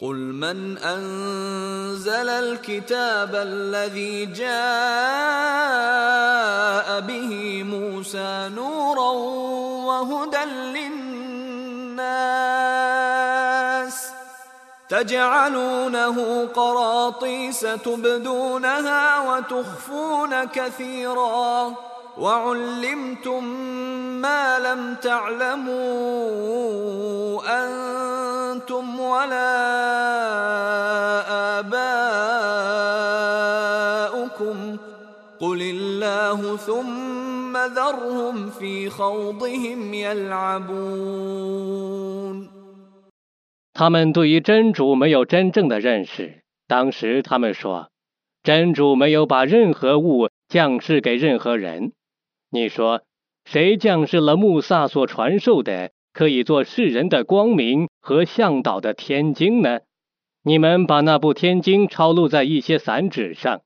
قل من أنزل الكتاب الذي جاء به موسى نورا وهدى للناس تجعلونه قراطيس تبدونها وتخفون كثيرا وعلمتم ما لم تعلموا انتم ولا اباؤكم قل الله ثم ذرهم في خوضهم يلعبون 他们对于真主没有真正的认识。当时他们说，真主没有把任何物降世给任何人。 你说，谁降世了穆萨所传授的可以做世人的光明和向导的天经呢？你们把那部天经抄录在一些散纸上，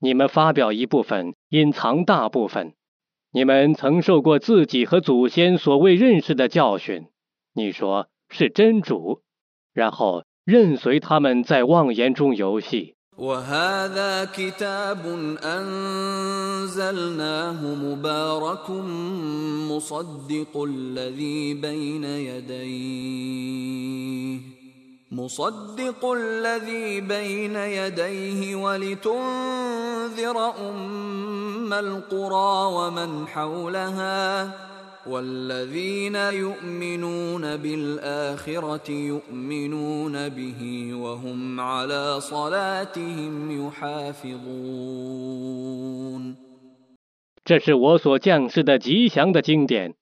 你们发表一部分，隐藏大部分。你们曾受过自己和祖先所未认识的教训。你说是真主。然后任随他们在妄言中游戏。وهذا كتاب أنزلناه مبارك مصدق الذي بين يديه مصدق الذي بين يديه ولتنذر أم القرى ومن حولها والذين يؤمنون بالآخرة يؤمنون به وهم على صلاتهم يحافظون 这是我所降世的吉祥的经典，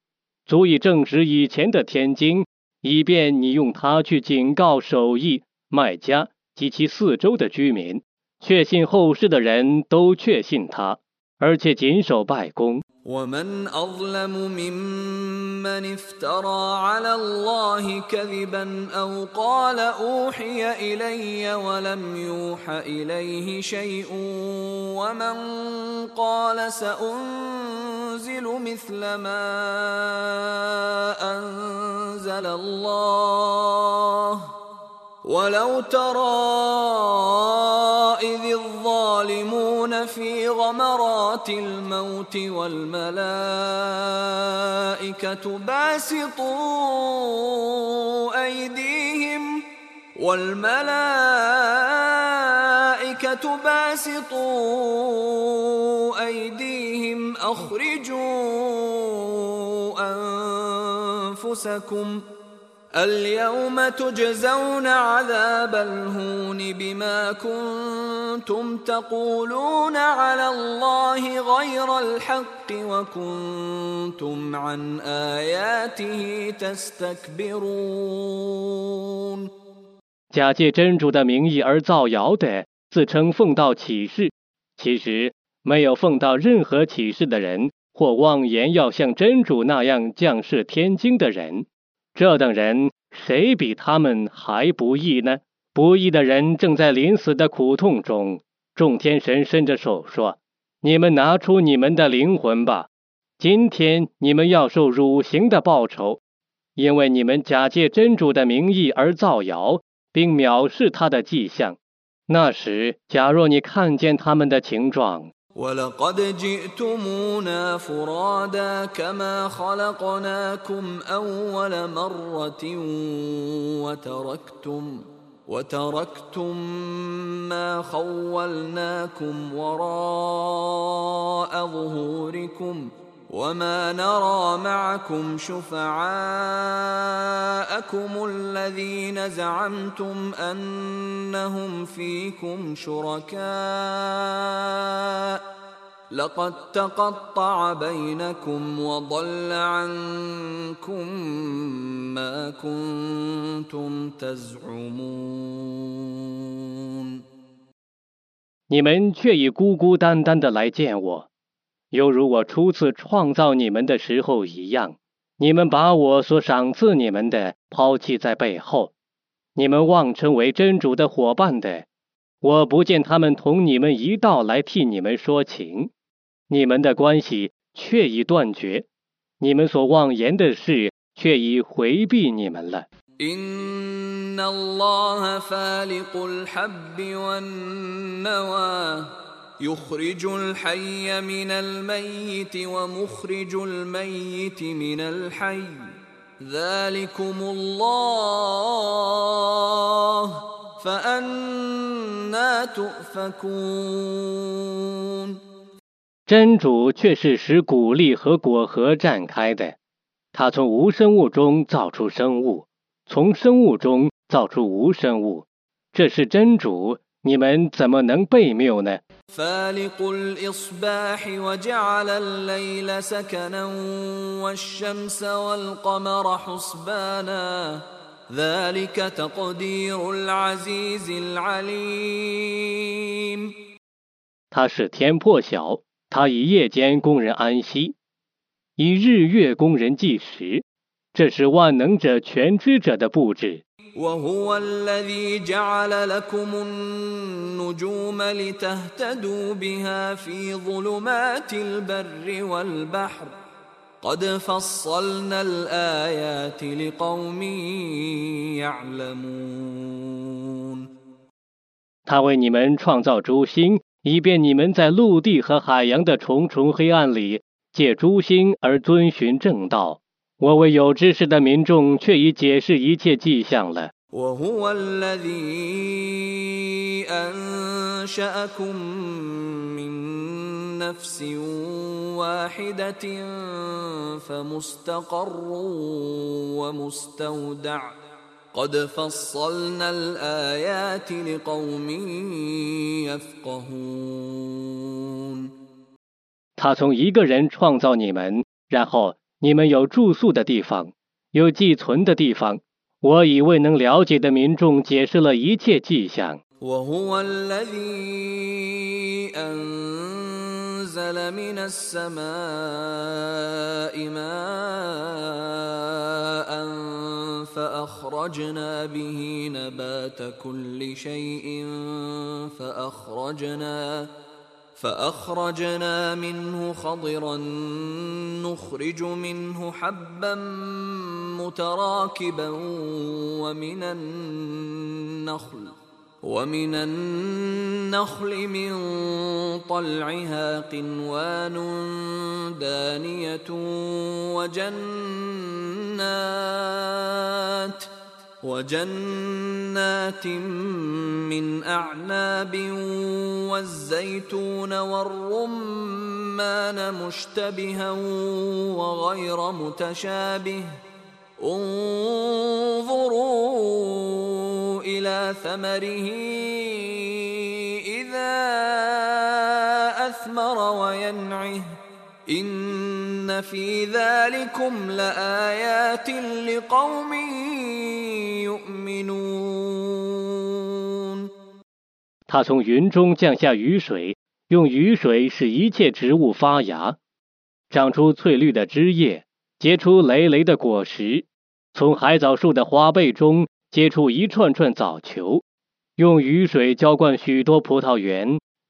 足以证实以前的天经，以便你用它去警告手艺卖家及其四周的居民。确信后世的人都确信他， 而且谨守拜功。ومن اظلم ممن افترى على الله كذبا او قال اوحي الي ولم يوح اليه شيء ومن قال سانزل مثل ما انزل الله ولو ترى إذ الظالمون في غمرات الموت والملائكة باسطوا أيديهم والملائكة باسطوا أيديهم أخرجوا أنفسكم ۖ اليوم تجزون عذاب الهون بما كنتم تقولون على الله غير الحق وكنتم عن آياته تستكبرون 假借真主的名义而造谣的，自称奉到启示，其实没有奉到任何启示的人，或妄言要像真主那样降世天经的人。 这等人谁比他们还不义呢？不义的人正在临死的苦痛中。众天神伸着手说：“你们拿出你们的灵魂吧，今天你们要受辱刑的报酬，因为你们假借真主的名义而造谣，并藐视他的迹象。那时，假若你看见他们的情状。” ولقد جئتمونا فرادا كما خلقناكم أول مرة وتركتم وتركتم ما خولناكم وراء ظهوركم ۖ وما نرى معكم شفعاءكم الذين زعمتم انهم فيكم شركاء لقد تقطع بينكم وضل عنكم ما كنتم تزعمون 你们却已孤孤单单的来见我。 犹如我初次创造你们的时候一样，你们把我所赏赐你们的抛弃在背后，你们妄称为真主的伙伴的，我不见他们同你们一道来替你们说情，你们的关系却已断绝，你们所妄言的事却已回避你们了。يخرج الحي من الميت ومخرج الميت من الحي ذلكم الله فأنا تؤفكون 真主却是使谷粒和果核绽开的，他从无生物中造出生物，从生物中造出无生物，这是真主， 你们怎么能被谬呢？فالق الإصباح وجعل الليل سكنا والشمس والقمر حسبانا ذلك تقدير العزيز العليم 他使天破晓，他以夜间供人安息，以日月供人计时，这是万能者、全知者的布置。 وهو الذي جعل لكم النجوم لتهتدوا بها في ظلمات البر والبحر قد فصلنا الآيات لقوم يعلمون 他为你们创造诸星，以便你们在陆地和海洋的重重黑暗里，借诸星而遵循正道。 我为有知识的民众却已解释一切迹象了。وهو الذي أنشأكم من نفس واحدة فمستقر ومستودع قد فصلنا الآيات لقوم يفقهون 他从一个人创造你们，然后 你们有住宿的地方，有寄存的地方。我以未能了解的民众解释了一切迹象。فأخرجنا منه خضرا نخرج منه حبا متراكبا ومن النخل ومن النخل من طلعها قنوان دانية وجنات وجنات من أعناب والزيتون والرمان مشتبها وغير متشابه. انظروا إلى ثمره إذا أثمر وينعه. إن في ذلكم لآيات لقوم يؤمنون 他从云中降下雨水，用雨水使一切植物发芽，长出翠绿的枝叶，结出累累的果实。从海藻树的花背中结出一串串藻球，用雨水浇灌许多葡萄园，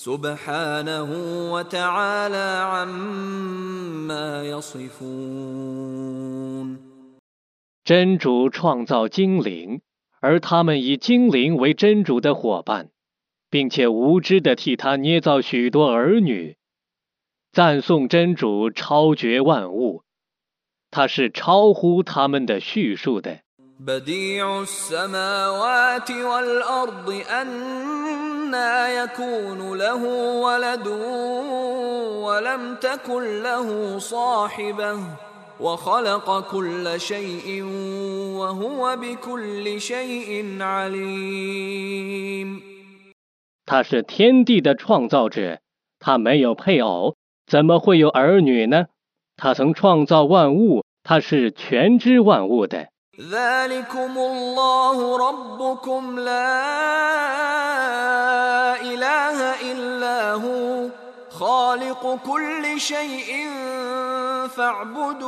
سبحانه وتعالى عما يصفون 真主创造精灵，而他们以精灵为真主的伙伴，并且无知的替他捏造许多儿女。赞颂真主超绝万物，他是超乎他们的叙述的。 بديع السماوات والأرض أنا يكون له ولد ولم تكن له صاحبة وخلق كل شيء وهو بكل شيء عليم 他是天地的创造者，他没有配偶，怎么会有儿女呢？他曾创造万物，他是全知万物的。 ذلكم الله ربكم لا إله إلا هو خالق كل شيء فاعبدوه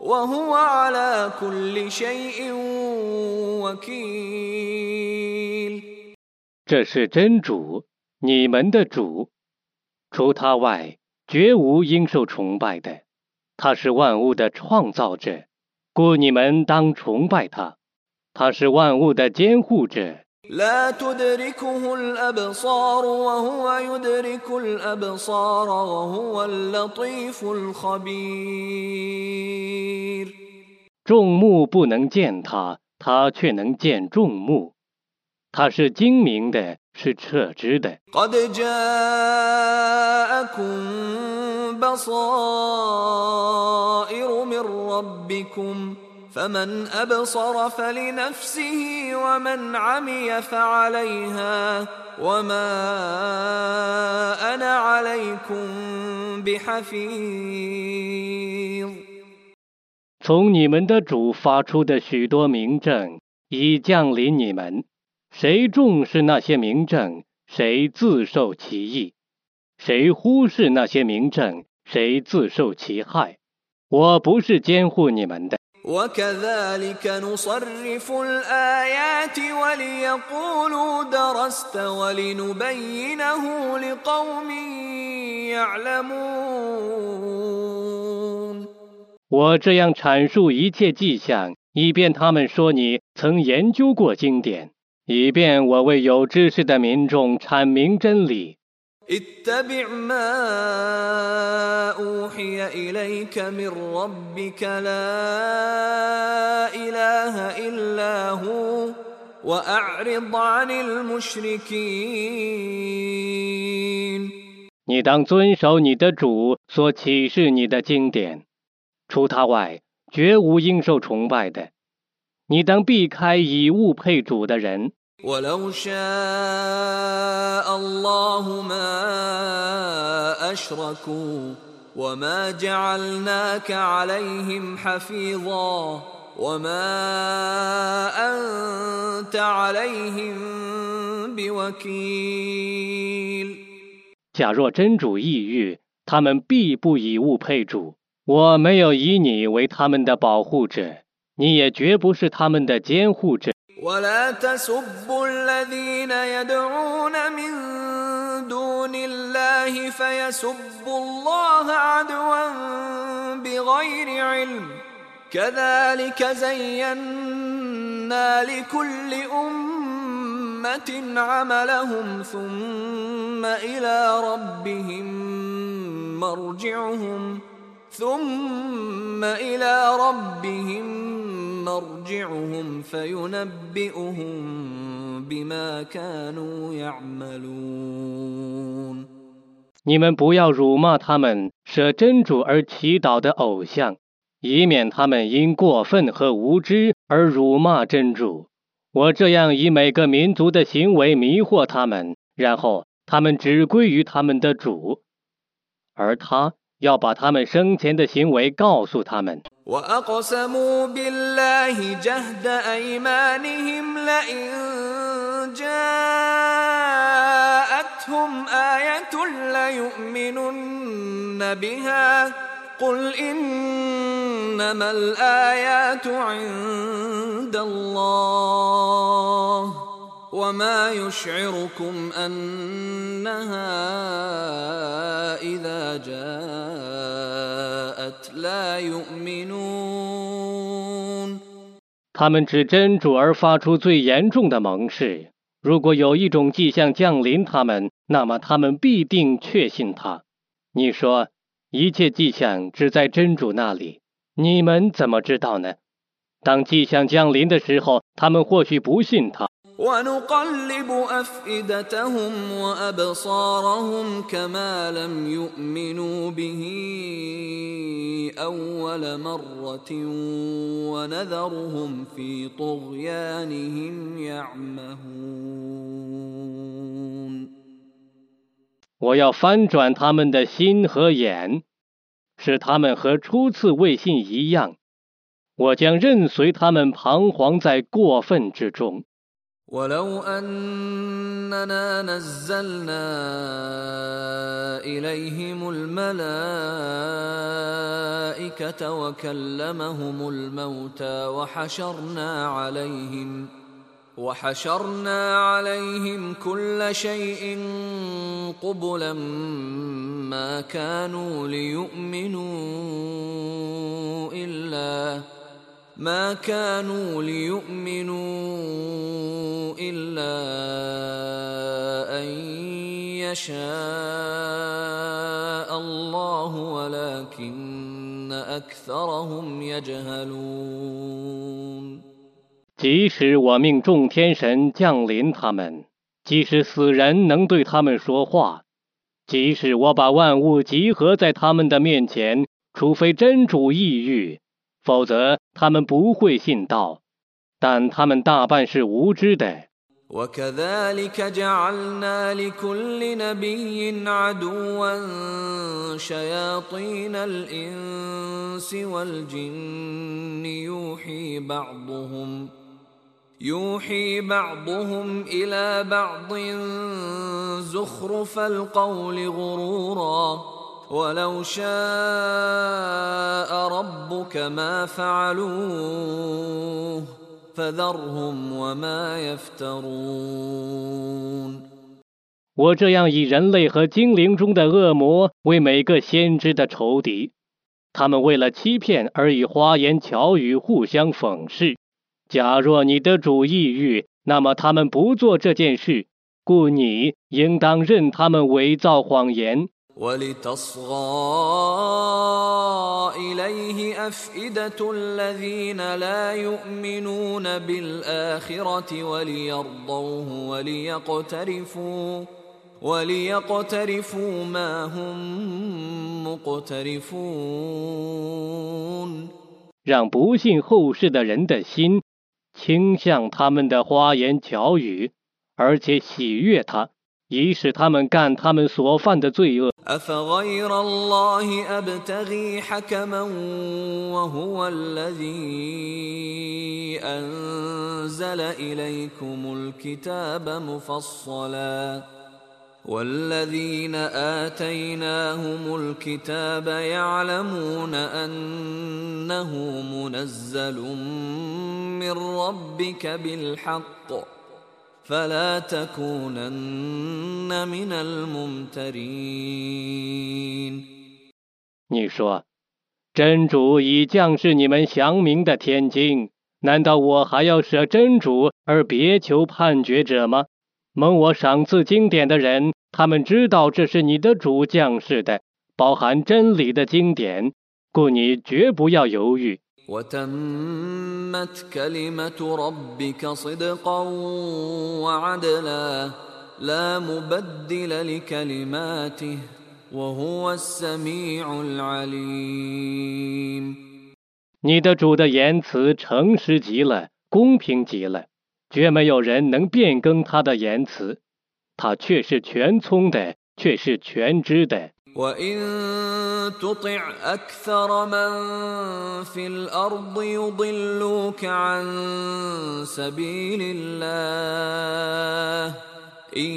وهو على كل شيء وكيل 这是真主，你们的主，除他外，绝无应受崇拜的。 他是万物的创造者，故你们当崇拜他。他是万物的监护者， لا تدركه الأبصار وهو يدرك الأبصار وهو اللطيف الخبير 众目不能见他，他却能见众目。 他是精明的，是彻知的。 قد جاءكم بصائر من ربكم فمن أبصر فلنفسه ومن عمي فعليها وما أنا عليكم بحفيظ 从你们的主发出的许多明证已降临你们， 谁重视那些明证，谁自受其益；谁忽视那些明证，谁自受其害。我不是监护你们的。 وكذلك نصرف الآيات وليقولوا درست ولنبينه لقوم يعلمون 我这样阐述一切迹象，以便他们说你曾研究过经典， 以便我为有知识的民众阐明真理。 اتبع ما أوحي إليك من ربك لا إله إلا هو وأعرض عن المشركين 你当遵守你的主所启示你的经典，除他外，绝无应受崇拜的。你当避开以物配主的人。 ولو شاء الله ما أشركوا وما جعلناك عليهم حفيظا وما أنت عليهم بوكيل 假若真主抑郁，他们必不以物配主。我没有以你为他们的保护者，你也绝不是他们的监护者。 ولا تسبوا الذين يدعون من دون الله فيسبوا الله عدوا بغير علم. كذلك زينا لكل أمة عملهم ثم إلى ربهم مرجعهم. ثم إلى ربهم مرجعهم فينبئهم بما كانوا يعملون 你们不要辱骂他们舍真主而祈祷的偶像，以免他们因过分和无知而辱骂真主。我这样以每个民族的行为迷惑他们，然后他们只归于他们的主，而他 要把他们生前的行为告诉他们。 واقسموا بالله جهد ايمانهم لئن جاءتهم ايه ليؤمنن بها قل انما الايات عند الله وما يشعركم انها اذا جاءت لا يؤمنون 他们指真主而发出最严重的盟誓。如果有一种迹象降临他们，那么他们必定确信他。你说一切迹象只在真主那里，你们怎么知道呢？当迹象降临的时候，他们或许不信他。 ونقلب افئدتهم وابصارهم كما لم يؤمنوا به اول مره ونذرهم في طغيانهم يعمهون 我要翻转他们的心和眼，使他们和初次未信一样。我将任随他们彷徨在过分之中。 ولو أننا نزلنا إليهم الملائكة وكلمهم الموتى وحشرنا عليهم وحشرنا عليهم كل شيء قبلا ما كانوا ليؤمنوا إلا ما كانوا ليؤمنوا إلا أن يشاء الله ولكن أكثرهم يجهلون 即使我命众天神降临他们，即使死人能对他们说话，即使我把万物集合在他们的面前，除非真主抑郁， 否则他们不会信道。但他们大半是无知的。 وكذلك جعلنا لكل نبي عدوا شياطين الإنس والجن يوحي بعضهم يوحي بعضهم إلى بعض زخرف القول غرورا ولو شاء ربك ما فعلوه فذرهم وما يفترون 我这样以人类和精灵中的恶魔为每个先知的仇敌，他们为了欺骗而以花言巧语互相讽刺。假若你的主抑郁，那么他们不做这件事，故你应当任他们伪造谎言。 ولتصغى إليه أفئدة الذين لا يؤمنون بالآخرة وليرضوه وليقترفوا وليقترفوا ما هم مقترفون 让不信后世的人的心倾向他们的花言巧语，而且喜悦他， 以使他们干他们所犯的罪恶。 أفغير الله أبتغي حكما وهو الذي أنزل إليكم الكتاب مفصلا والذين آتيناهم الكتاب يعلمون أنه منزل من ربك بالحق فلا تكونن من الممترين 你说，真主已降示你们详明的天经，难道我还要舍真主而别求判决者吗？蒙我赏赐经典的人，他们知道这是你的主降示的，包含真理的经典，故你绝不要犹豫。 وتمت كلمة ربك صدقا وعدلا لا مبدل لكلماته وهو السميع العليم 你的主的言辞诚实极了，公平极了，绝没有人能变更他的言辞。他却是全聪的，却是全知的。 وإن تطع أكثر من في الأرض يضلوك عن سبيل الله إن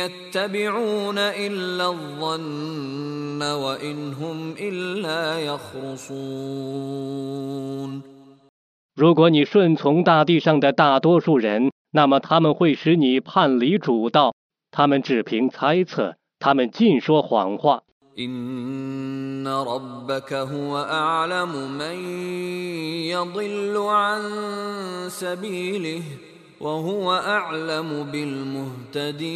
يتبعون إلا الظن وإن هم إلا يخرصون 如果你顺从大地上的大多数人，那么他们会使你叛离主道。他们只凭猜测， 他们尽说谎话。 إن ربك هو أعلم من يضل عن سبيله وهو أعلم بالمهتدين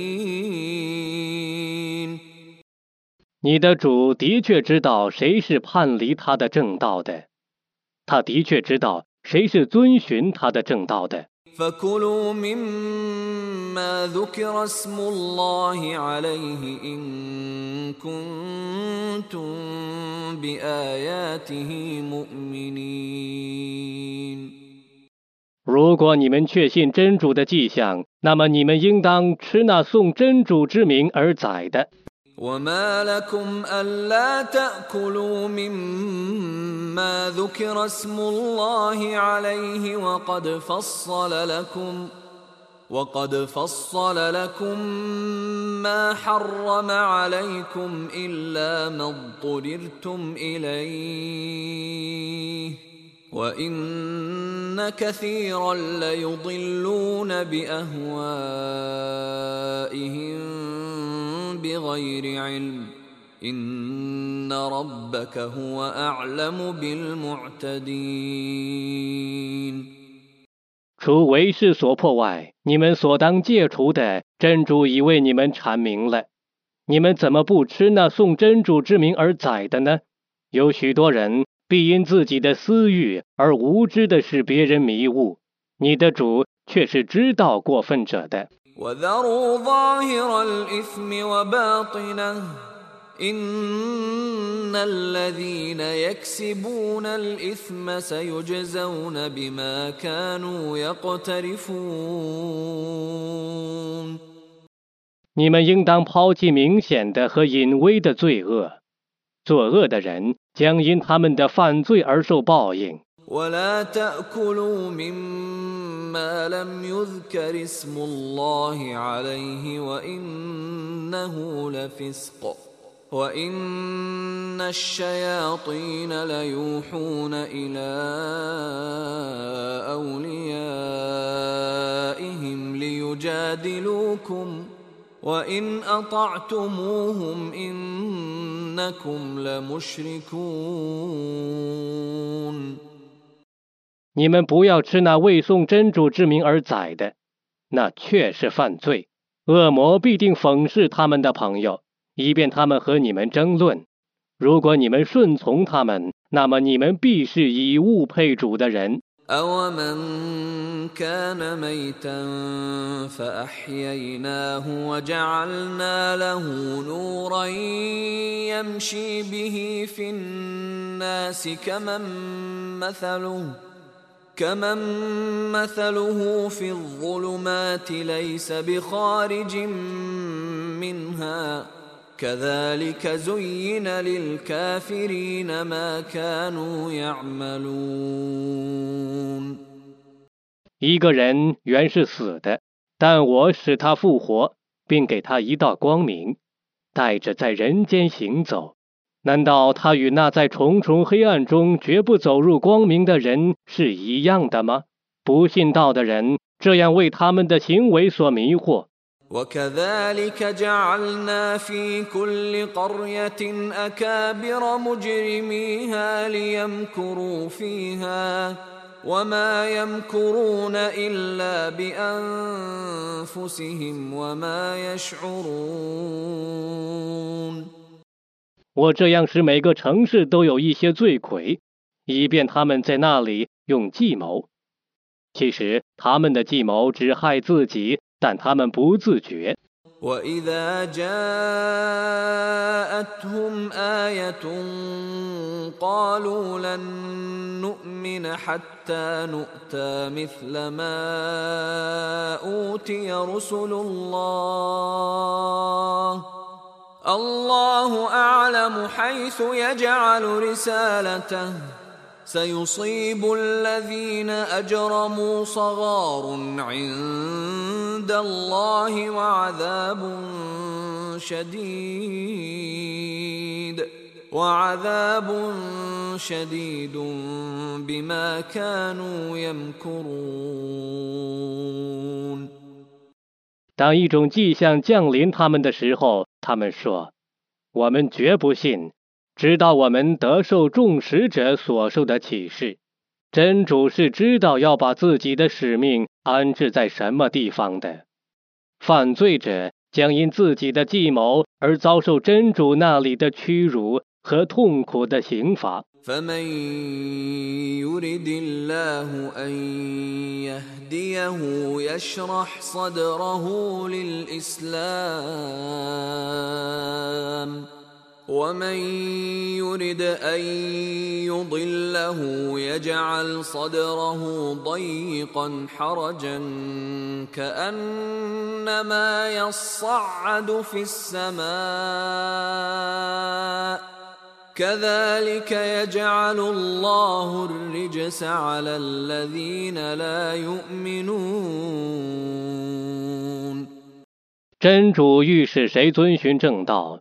你的主的确知道谁是叛离他的正道的，他的确知道谁是遵循他的正道的。 فكلوا مما ذكر اسم الله عليه إن كنتم بآياته مؤمنين 如果你们确信真主的迹象，那么你们应当吃那颂真主之名而宰的。 وما لكم ألا تأكلوا مما ذكر اسم الله عليه وقد فصل لكم وقد فصل لكم ما حرم عليكم إلا ما اضطررتم إليه وإن كثيرا ليضلون بأهوائهم بغير علم إن ربك هو أعلم بالمعتدين 除为世所迫外，你们所当戒除的，真主已为你们阐明了。你们怎么不吃那颂真主之名而宰的呢？有许多人 必因自己的私欲而无知的使别人迷误，你的主却是知道过分者的。 وذروا ظاهر الإثم وباطنه إن الذين يكسبون الإثم سيجزون بما كانوا يقترفون 你们应当抛弃明显的和隐微的罪恶，作恶的人 将因他们的犯罪而受报应。 ولا تأكلوا مما لم يذكر اسم الله عليه وإنه لفسق وإن الشياطين ليوحون إلى أوليائهم ليجادلوكم وإن أطعتموهم إنكم لمشركون 你们不要吃那未颂真主之名而宰的，那确是犯罪。恶魔必定讽刺他们的朋友，以便他们和你们争论。如果你们顺从他们，那么你们必是以物配主的人。 أومن كان ميتا فأحييناه وجعلنا له نورا يمشي به في الناس كمن مثله كمن مثله في الظلمات ليس بخارج منها كذلك زين للكافرين ما كانوا يعملون 一个人原是死的，但我使他复活，并给他一道光明，带着在人间行走。难道他与那在重重黑暗中绝不走入光明的人是一样的吗？不信道的人这样为他们的行为所迷惑。 وكذلك جعلنا في كل قرية أكابر مجرميها ليمكروا فيها وما يمكرون إلا بأنفسهم وما يشعرون 我这样使每个城市都有一些罪魁，以便他们在那里用计谋。其实他们的计谋只害自己， 但他们不自觉。 وإذا جاءتهم آية قالوا لن نؤمن حتى نؤتى مثل ما أوتي رسل الله الله أعلم حيث يجعل رسالته سيصيب الذين أجرموا صغار عند الله وعذاب شديد وعذاب شديد بما كانوا يمكرون 当一种迹象降临他们的时候，他们说：“我们绝不信， 直到我们得受众使者所受的启示。真主是知道要把自己的使命安置在什么地方的。犯罪者将因自己的计谋而遭受真主那里的屈辱和痛苦的刑罚。 فمن يرد الله أن يهديه يشرح صدره للإسلام ومن يرد أن يضله يجعل صدره ضيقا حرجا كأنما يصعد في السماء كذلك يجعل الله الرجس على الذين لا يؤمنون 真主欲使谁遵循正道，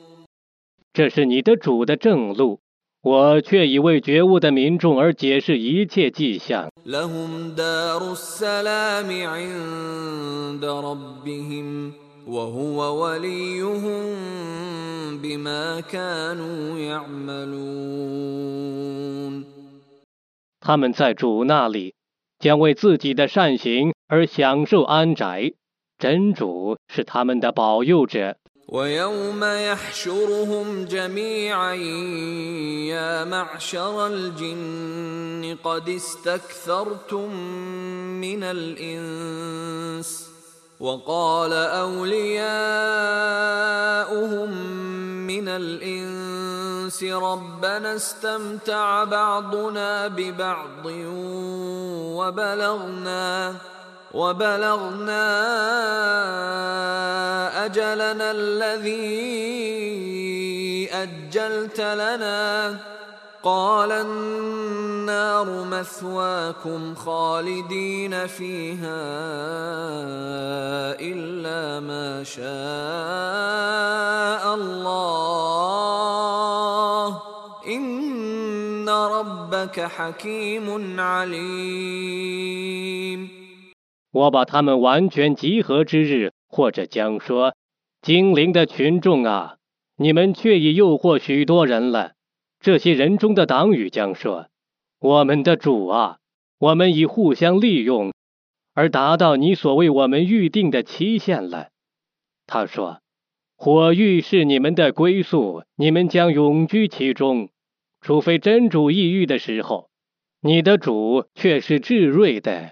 这是你的主的正路我却已为觉悟的民众而解释一切迹象。他们在主那里将为自己的善行而享受安宅真主是他们的保佑者。ويوم يحشرهم جميعا يا معشر الجن قد استكثرتم من الإنس. وقال أولياؤهم من الإنس ربنا استمتع بعضنا ببعض وبلغنا وبلغنا أجلنا الذي أجلت لنا. قال النار مثواكم خالدين فيها إلا ما شاء الله. إن ربك حكيم عليم. 我把他们完全集合之日，或者将说：“精灵的群众啊，你们却已诱惑许多人了。”这些人中的党羽将说：“我们的主啊，我们已互相利用，而达到你所为我们预定的期限了。”他说：“火狱是你们的归宿，你们将永居其中，除非真主抑郁的时候。你的主却是至睿的，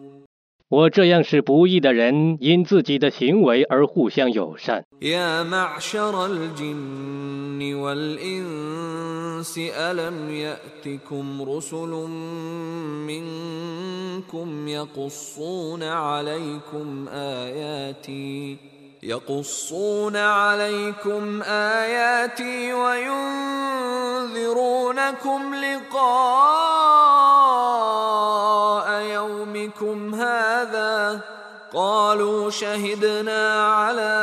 我这样使不义的人因自己的行为而互相友善。 يا معشر الجن والإنس ألم يأتكم رسل منكم يقصون عليكم آياتي يقصون عليكم آياتي وينذرونكم لقاء يومكم هذا قالوا شهدنا على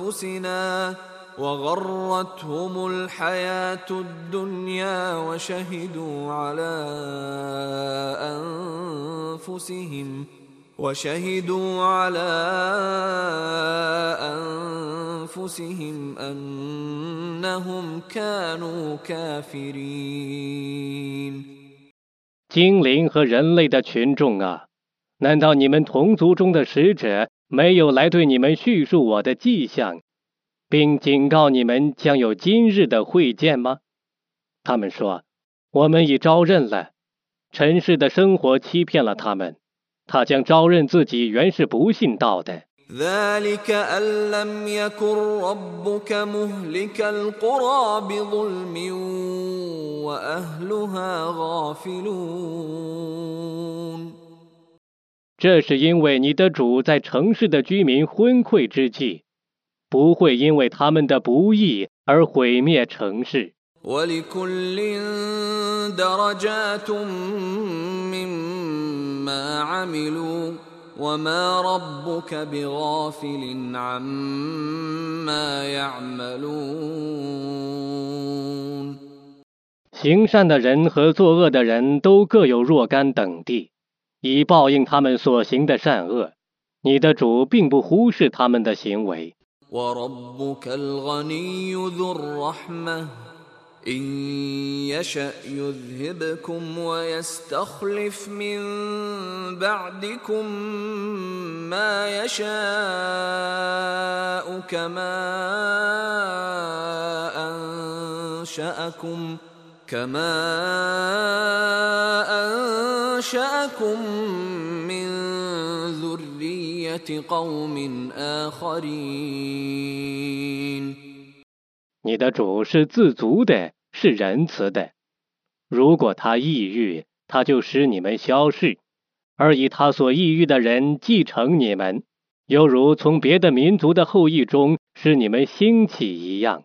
أنفسنا وغرتهم الحياة الدنيا وشهدوا على أنفسهم وشهدوا على أنفسهم أنهم كانوا كافرين 精灵和人类的群众啊，难道你们同族中的使者没有来对你们叙述我的迹象，并警告你们将有今日的会见吗？他们说：“我们已招认了。”尘世的生活欺骗了他们， 他将招认自己原是不信道的。 ذلك أن لم يكن ربك مهلك القرى بظلم وأهلها غافلون 这是因为你的主在城市的居民昏聩之际，不会因为他们的不义而毁灭城市。 ولكل درجات مما عملوا وما ربك بغافل عما يعملون 行善的人和作恶的人都各有若干等地，以报应他们所行的善恶。你的主并不忽视他们的行为。 إن يشأ يذهبكم ويستخلف من بعدكم ما يشاء كما أنشأكم كما أنشأكم من ذرية قوم آخرين 你的主是自足的， 是仁慈的。如果他抑郁，他就使你们消逝，而以他所抑郁的人继承你们，犹如从别的民族的后裔中使你们兴起一样。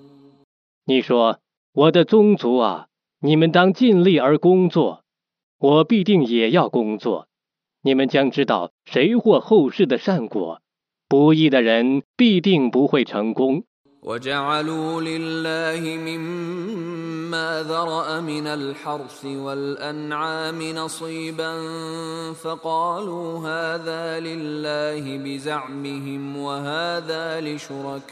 你说：“我的宗族啊，你们当尽力而工作，我必定也要工作。你们将知道谁获后世的善果。不义的人必定不会成功。وجعلوا لله مما ذرأ من الحرث والأنعام نصيبا فقالوا هذا لله بزعمهم وهذا لشركائنا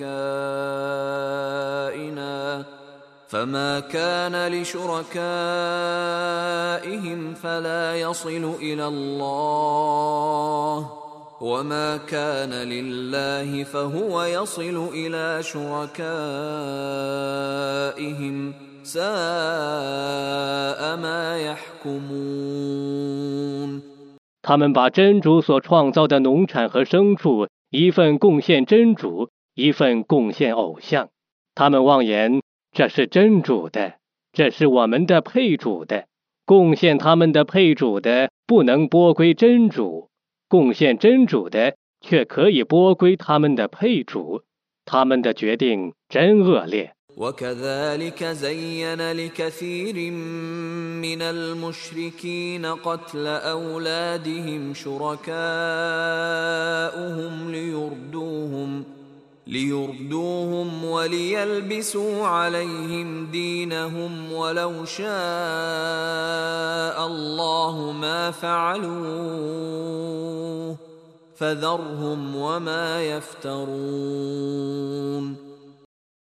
فما كان لشركائهم فلا يصل إلى الله وما كان لله فهو يصل إلى شركائهم ساء ما يحكمون 他们把真主所创造的农产和牲畜，一份贡献真主，一份贡献偶像。 他们妄言这是真主的，这是我们的配主的。贡献他们的配主的不能拨归真主， 贡献真主的却可以拨归他们的配主。他们的决定真恶劣。 وكذلك زين لكثير من المشركين قتل أولادهم شركاؤهم ليردوهم ليردوهم وليلبسوا عليهم دينهم ولو شاء الله ما فعلوه فذرهم وما يفترون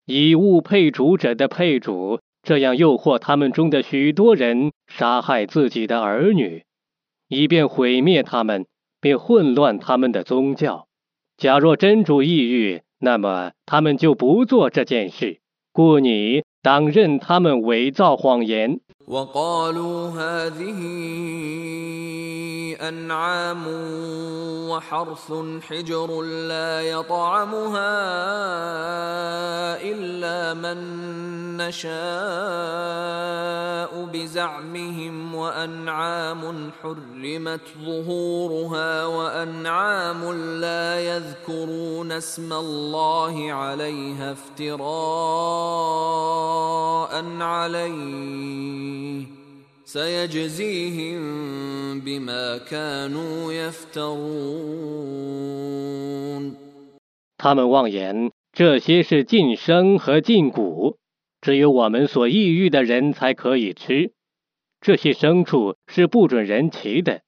以物配主者的配主，这样诱惑他们中的许多人杀害自己的儿女，以便毁灭他们，并混乱他们的宗教。假若真主抑郁， 那么他们就不做这件事。故你当任他们伪造谎言。وقالوا هذه أنعام وحرث حجر لا يطعمها إلا من نشاء بزعمهم وأنعام حرمت ظهورها وأنعام لا يذكرون اسم الله عليها افتراء عليه سيجزيهم بما كانوا يفترون 他们妄言这些是禁生和禁蛊，只有我们所抑郁的人才可以吃。这些牲畜是不准人骑的，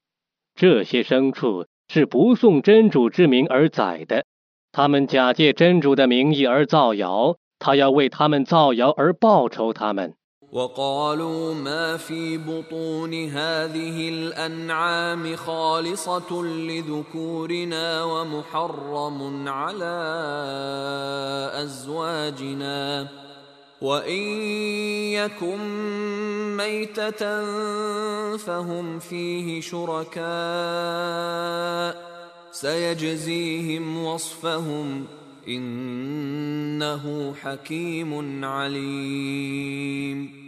这些牲畜是不诵真主之名而宰的。他们假借真主的名义而造谣，他要为他们造谣而报酬他们。 وقالوا ما في بطون هذه الأنعام خالصة لذكورنا ومحرم على أزواجنا. وإن يكن ميتة فهم فيه شركاء. سيجزيهم وصفهم إنه حكيم عليم.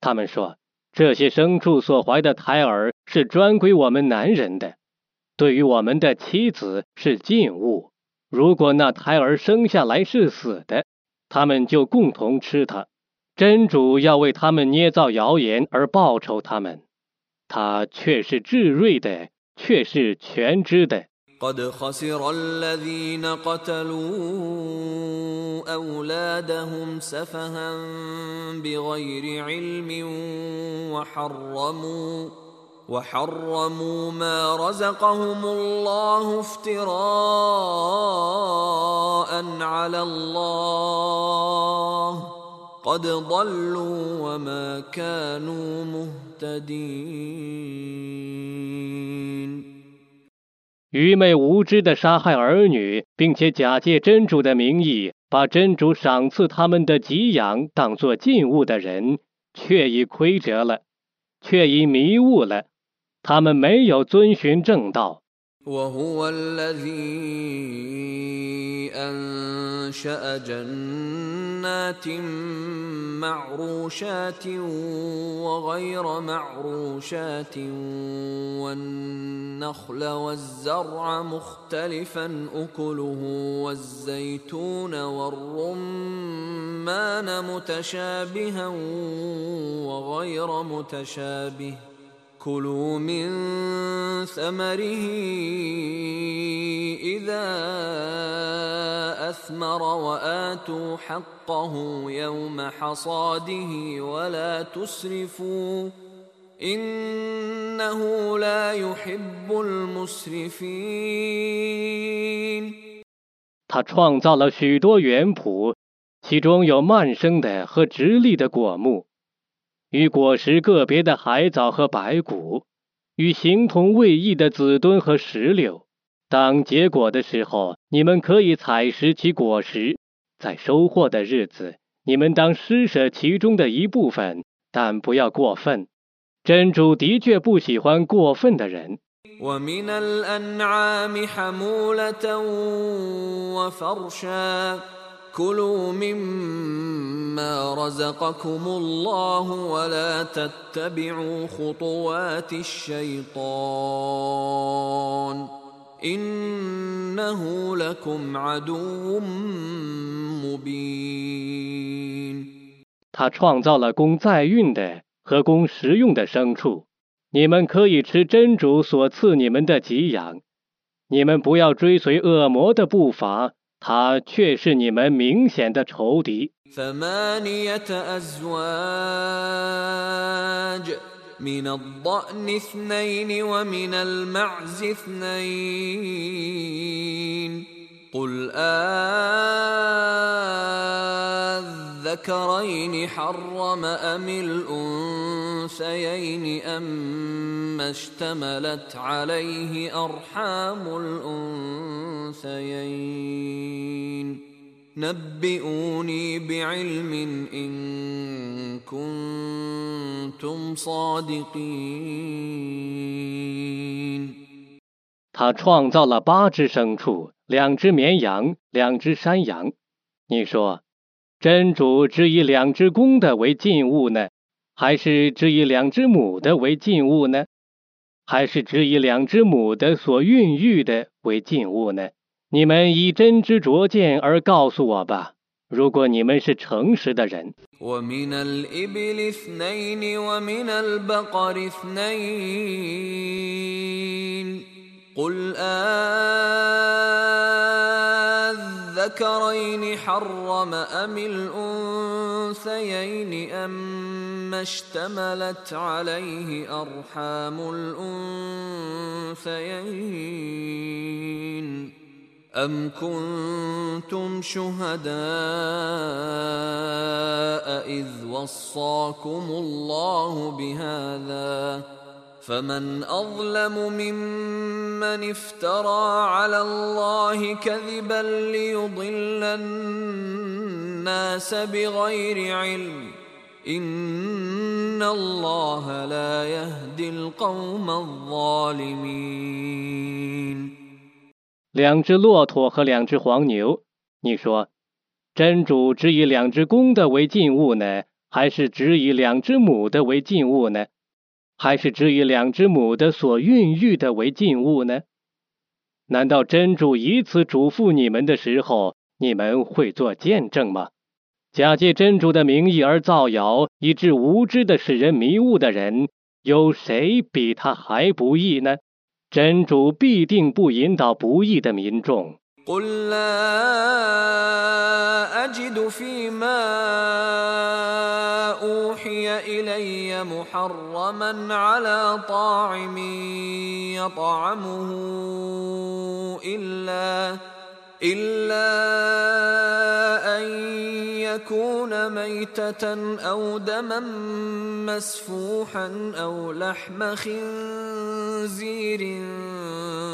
他们说，这些牲畜所怀的胎儿是专归我们男人的，对于我们的妻子是禁物。如果那胎儿生下来是死的，他们就共同吃它。真主要为他们捏造谣言而报酬他们，他却是至睿的，却是全知的。قد خسر الذين قتلوا أولادهم سفها بغير علم وحرموا وحرموا ما رزقهم الله افتراء على الله قد ضلوا وما كانوا مهتدين 愚昧无知的杀害儿女，并且假借真主的名义，把真主赏赐他们的给养当作禁物的人，却已亏折了，却已迷雾了。他们没有遵循正道。وهو الذي أنشأ جنات معروشات وغير معروشات والنخل والزرع مختلفا أكله والزيتون والرمان متشابها وغير متشابه. كلوا من ثمره إذا أثمر وآتوا حقه يوم حصاده ولا تسرفوا إنه لا يحب المسرفين 他创造了许多园圃，其中有蔓生的和直立的果木， 与果实个别的海藻和白骨，与形同未异的紫墩和石榴。当结果的时候，你们可以采食其果实；在收获的日子，你们当施舍其中的一部分，但不要过分。真主的确不喜欢过分的人。ومن الأنعام حمولة وفرشا كلوا مما رزقكم الله ولا تتبعوا خطوات الشيطان انه لكم عدو مبين 他创造了供载运的和供食用的牲畜，你们可以吃真主所赐你们的给养。你们不要追随恶魔的步伐， 他却是你们明显的仇敌。 ثمانية أزواج من الضأن اثنين ومن المعز اثنين قل آذكرين حرم أم الأنثيين أما اشتملت عليه أرحام الأنثيين نبئوني بعلم إن كنتم صادقين 他创造了八只牲畜，两只绵羊，两只山羊。你说， 真主只以两只公的为禁物呢，还是只以两只母的为禁物呢？还是只以两只母的所孕育的为禁物呢？你们以真知灼见而告诉我吧。如果你们是诚实的人， ومن الإبل اثنين ومن البقر اثنين قل آذكرين حرم أم الأنثيين أما اشتملت عليه أرحام الأنثيين أم كنتم شهداء إذ وصاكم الله بهذا فمن أظلم ممن افترى على الله كذبا ليضل الناس بغير علم إن الله لا يهدي القوم الظالمين 两只骆驼和两只黄牛，你说，真主只以两只公的为禁物呢，还是只以两只母的为禁物呢？ 还是只以两只母的所孕育的为禁物呢？难道真主以此嘱咐你们的时候，你们会做见证吗？假借真主的名义而造谣，以致无知的使人迷雾的人，有谁比他还不义呢？真主必定不引导不义的民众。قل لا أجد فيما أوحي إلي محرما على طاعم يطعمه إلا إلا أن يكون ميتة أو دما مسفوحا أو لحم خنزير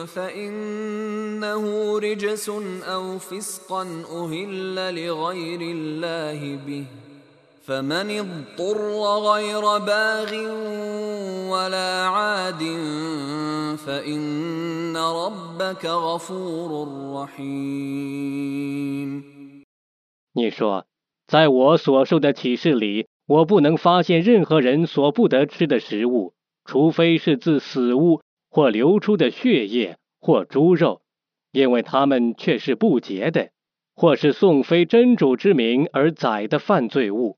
فإنه رجس أو فسقا أهل لغير الله به. فمن اضطر غير باغ ولا عاد فإن ربك غفور رحيم 你说，在我所受的启示里，我不能发现任何人所不得吃的食物，除非是自死物或流出的血液或猪肉，因为他们却是不洁的，或是颂非真主之名而宰的犯罪物。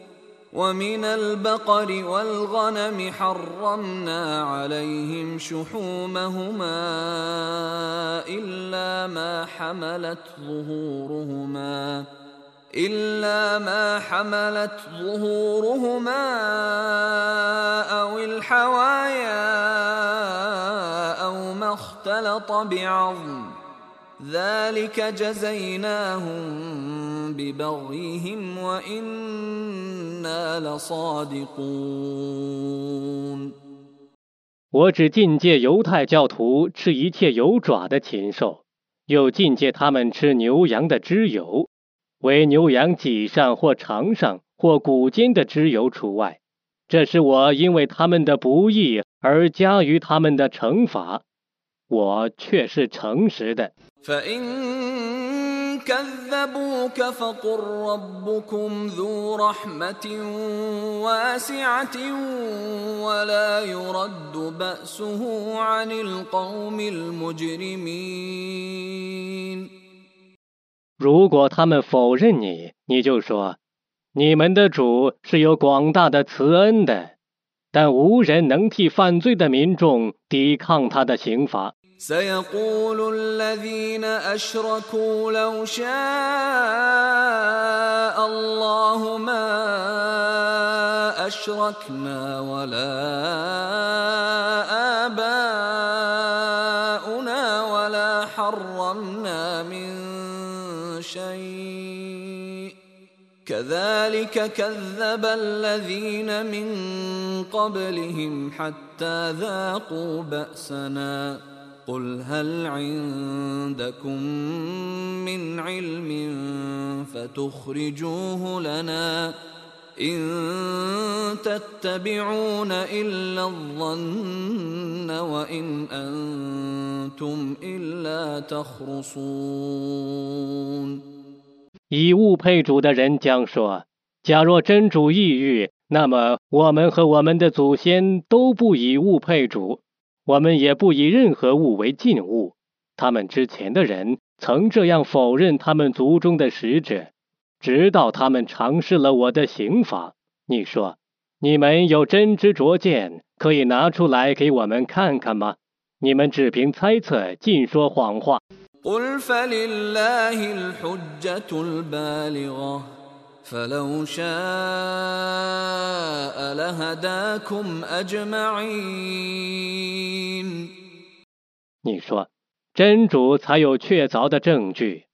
ومن البقر والغنم حرمنا عليهم شحومهما إلا ما حملت ظهورهما إلا ما حملت ظهورهما أو الحوايا أو ما اختلط بعظم. ذلك جزيناهم ببغيهم وإنا لصادقون 我只禁戒犹太教徒吃一切有爪的禽兽， 又禁戒他们吃牛羊的脂油，为牛羊脊上或肠上或骨间的脂油除外。这是我因为他们的不义而加于他们的惩罚， 我却是诚实的。كذبوك فقل ربكم ذو رحمة واسعة ولا يرد بأسه عن القوم المجرمين 如果他们否认你，你就说：你们的主是有广大的慈恩的，但无人能替犯罪的民众抵抗他的刑罚。 سيقول الذين أشركوا لو شاء الله ما أشركنا ولا آباؤنا ولا حرمنا من شيء. كذلك كذب الذين من قبلهم حتى ذاقوا بأسنا. قل هل عندكم من علم فتخرجوه لنا إن تتبعون إلا الظن وإن أنتم إلا تخرصون 以物配主的人将说：假若真主抑郁，那么我们和我们的祖先都不以物配主。 我们也不以任何物为禁物。他们之前的人曾这样否认他们族中的使者，直到他们尝试了我的刑罚。你说，你们有真知灼见，可以拿出来给我们看看吗？你们只凭猜测，尽说谎话。فلو شاء لهداكم أجمعين 你说，真主才有确凿的证据。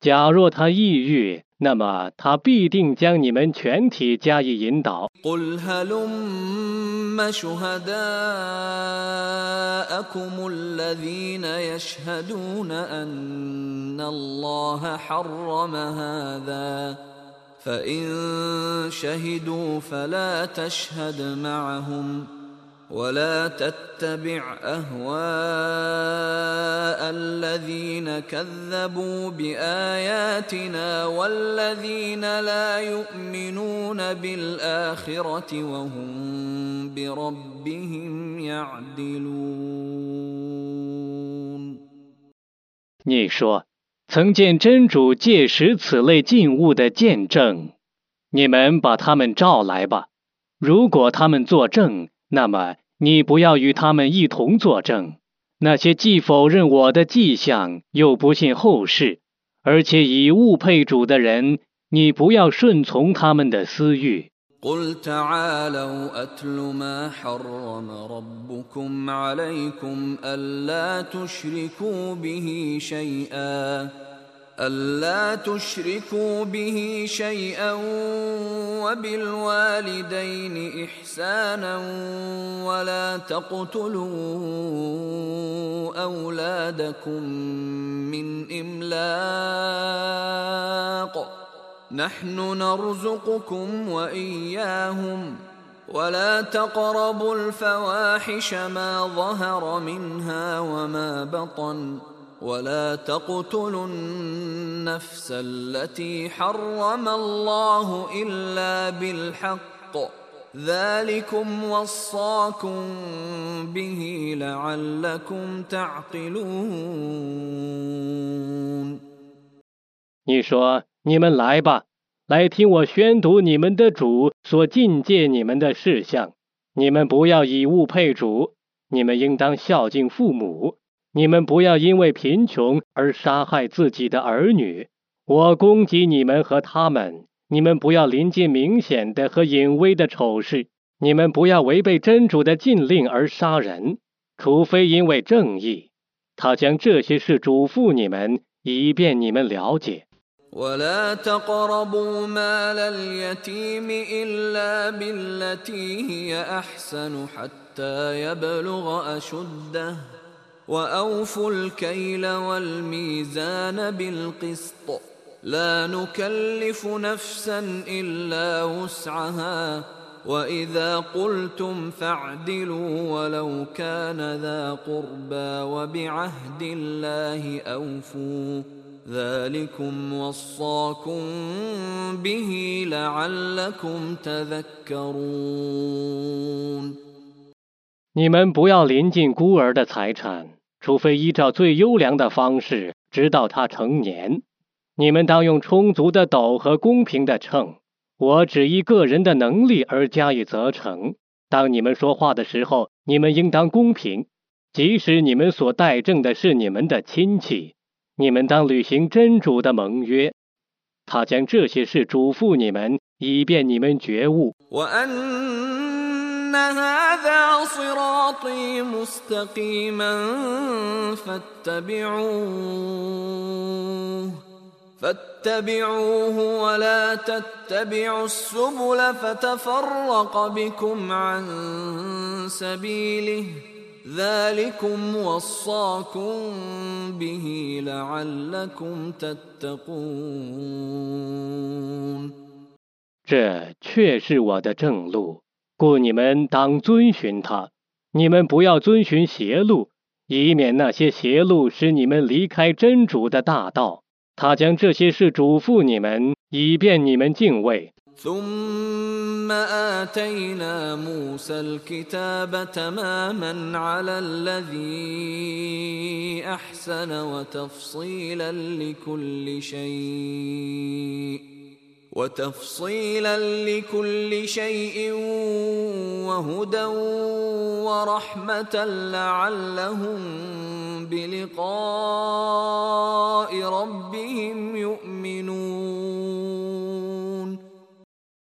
假若他抑郁，那么他必定将你们全体加以引导。قل هلم شهداءكم الذين يشهدون أن الله حرم هذا فإن شهدوا فلا تشهد معهم ولا تتبع أهواء الذين كذبوا بآياتنا والذين لا يؤمنون بالآخرة وهم بربهم يعدلون. 曾见真主借使此类禁物的见证，你们把他们召来吧。如果他们作证，那么你不要与他们一同作证。那些既否认我的迹象，又不信后世，而且以物配主的人，你不要顺从他们的私欲。قل تعالوا أتل ما حرم ربكم عليكم ألا تشركوا به شيئا ألا تشركوا به شيئا وبالوالدين إحسانا ولا تقتلوا أولادكم من إملاق نحن نرزقكم وإياهم ولا تقربوا الفواحش ما ظهر منها وما بطن ولا تقتلوا النفس التي حرم الله إلا بالحق ذلكم وصاكم به لعلكم تعقلون. 你说你们来吧，来听我宣读你们的主所禁戒你们的事项。你们不要以物配主，你们应当孝敬父母。你们不要因为贫穷而杀害自己的儿女。我攻击你们和他们，你们不要临近明显的和隐微的丑事。你们不要违背真主的禁令而杀人，除非因为正义。他将这些事嘱咐你们，以便你们了解。ولا تقربوا مال اليتيم إلا بالتي هي أحسن حتى يبلغ أشده. وأوفوا الكيل والميزان بالقسط. لا نكلف نفسا إلا وسعها. وإذا قلتم فاعدلوا ولو كان ذا قربى وبعهد الله أوفوا. ذلكم وصاكم به لعلكم تذكرون 你们不要临近孤儿的财产，除非依照最优良的方式，直到他成年。你们当用充足的斗和公平的秤。我只依个人的能力而加以责成。当你们说话的时候，你们应当公平，即使你们所代证的是你们的亲戚。 你们当履行真主的盟约。他将这些事嘱咐你们，以便你们觉悟。هذا صراطي مستقيما فاتبعوه فاتبعوه ولا تتبعوا السبل فتفرق بكم عن سبيله ذلكم وصاكم به لعلكم تتقون 这却是我的正路。故你们当遵循他，你们不要遵循邪路，以免那些邪路使你们离开真主的大道。他将这些事嘱咐你们，以便你们敬畏。 ثم آتينا موسى الكتاب تماما على الذي أحسن وتفصيلا لكل شيء وتفصيلا لكل شيء وهدى ورحمة لعلهم بلقاء ربهم يؤمنون.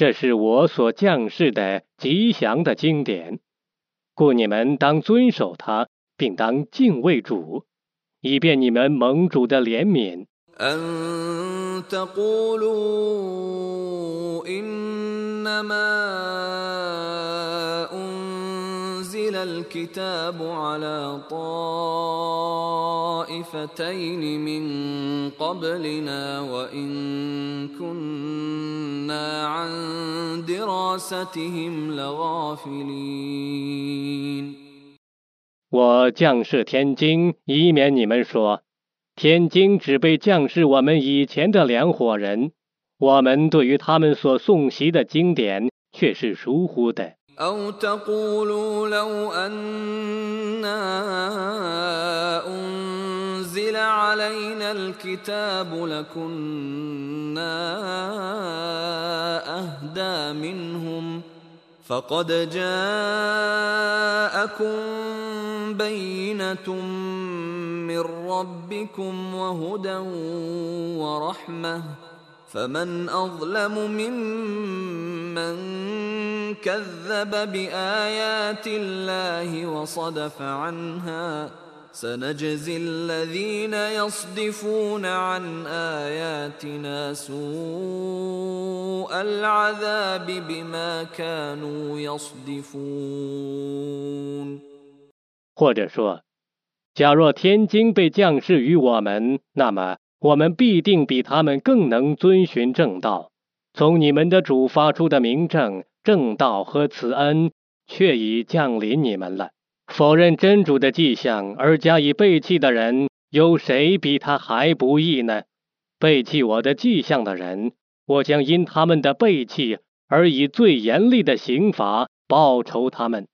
这是我所降世的吉祥的经典，故你们当遵守它，并当敬畏主，以便你们蒙主的怜悯。أن تقولوا إنما أنزل الكتاب على طائفتين من قبلنا وإن كنا عن دراستهم لغافلين 我降世天经，以免你们说天经只被降示我们以前的两伙人，我们对于他们所诵习的经典却是疏忽的。 فقد جاءكم بينة من ربكم وهدى ورحمة فمن أظلم ممن كذب بآيات الله وصدف عنها ۖ سنجزي الذين يصدفون عن آياتنا سوء العذاب بما كانوا يصدفون 或者说，假若天经被降世于我们，那么我们必定比他们更能遵循正道。从你们的主发出的明证、正道和慈恩，却已降临你们了。 否认真主的迹象而加以背弃的人，有谁比他还不义呢？背弃我的迹象的人，我将因他们的背弃而以最严厉的刑罚报仇他们。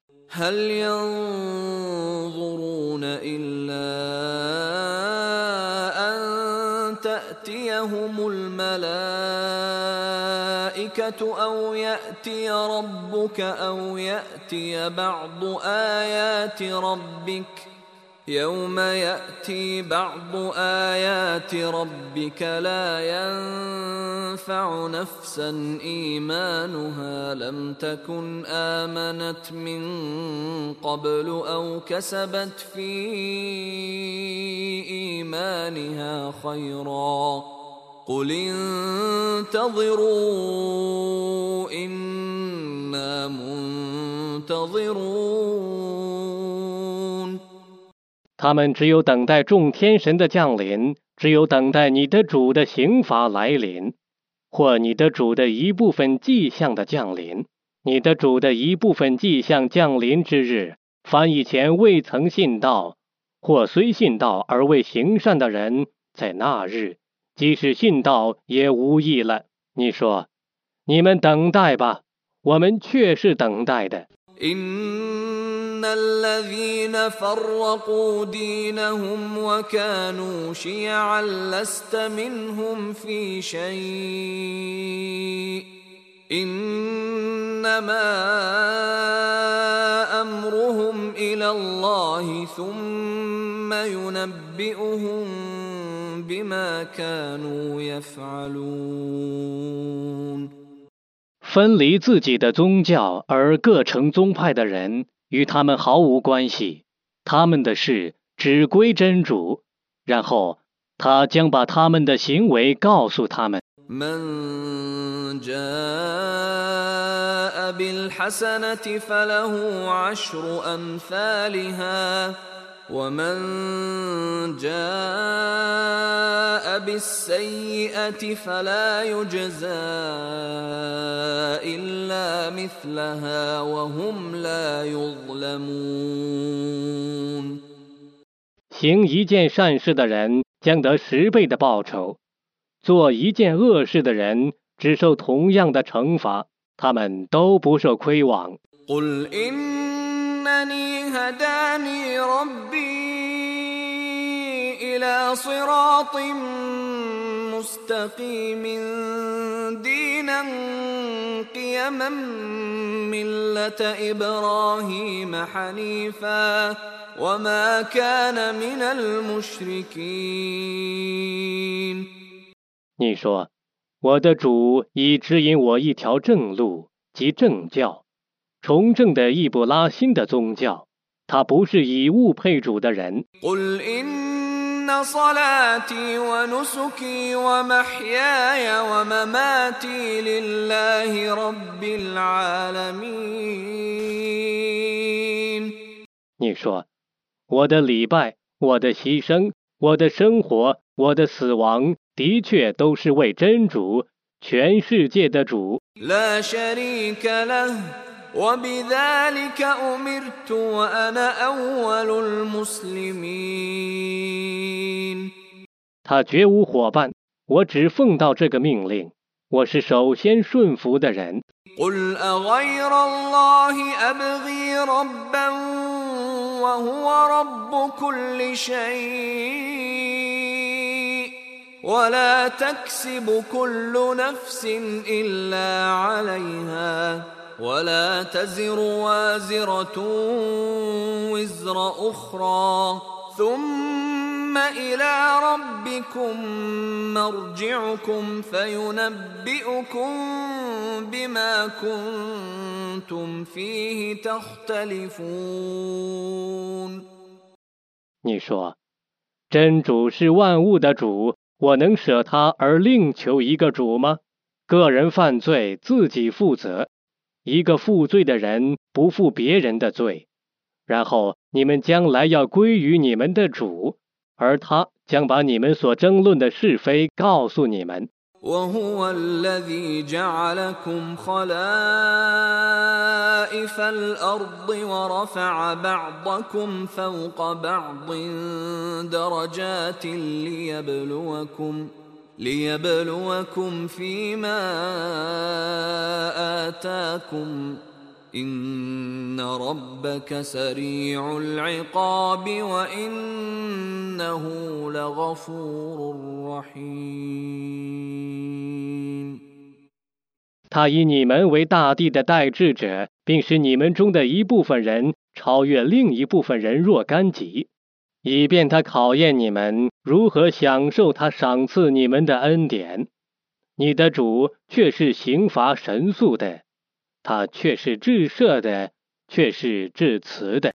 أو يأتي ربك أو يأتي بعض آيات ربك يوم ياتي بعض ايات ربك لا ينفع نفسا ايمانها لم تكن امنت من قبل أو كسبت في ايمانها خيرا قل انتظروا انا منتظرون 他们只有等待众天神的降临，只有等待你的主的刑罚来临，或你的主的一部分迹象的降临。你的主的一部分迹象降临之日，凡以前未曾信道，或虽信道而未行善的人，在那日， 即使信道也无益了。你说，你们等待吧，我们却是等待的。 ان الذين فرقوا دينهم وكانوا شيعا لست منهم في شيء انما امرهم الى الله ثم ينبئهم بما كانوا يفعلون 分离自己的宗教而各成宗派的人，与他们毫无关系。他们的事只归真主，然后他将把他们的行为告诉他们。 من جاء بالحسنة فله عشر أمثالها ومن جاء بالسيئة فلا يجزى إلا مثلها وهم لا يظلمون 行一件善事的人将得十倍的报酬，做一件恶事的人只受同样的惩罚，他们都不受亏枉。 قل إنني هداني ربي إلى صراط مستقيم دينا قيما ملة إبراهيم حنيفا وما كان من المشركين 你说，我的主已指引我一条正路，即正教， 崇正的易卜拉欣的宗教。他不是以物配主的人。 قل إن صلاتي ونسكي ومحياي ومماتي لله رب العالمين 你说，我的礼拜、我的牺牲、我的生活、我的死亡，的确都是为真主，全世界的主。 لا شريك له وبذلك أمرت وأنا أول المسلمين 他绝无伙伴，我只奉到这个命令，我是首先顺服的人。 قل أغير الله أبغي ربا وهو رب كل شيء ولا تكسب كل نفس إلا عليها ولا تزر وازرة وزر أخرى ثم إلى ربكم مرجعكم فينبئكم بما كنتم فيه تختلفون 你说，真主是万物的主，我能舍他而另求一个主吗？个人犯罪自己负责， 一个负罪的人不负别人的罪，然后你们将来要归于你们的主，而他将把你们所争论的是非告诉你们。 وهو الذي جعلكم خلائف الأرض ورفع بعضكم فوق بعض درجات ليبلوكم ليبلوكم فيما آتاكم إن ربك سريع العقاب وإنه لغفور رحيم 他以你们为大地的代志者，并使你们中的一部分人超越另一部分人若干级， 以便他考验你们如何享受他赏赐你们的恩典。你的主却是刑罚神速的，他却是至赦的，却是至慈的。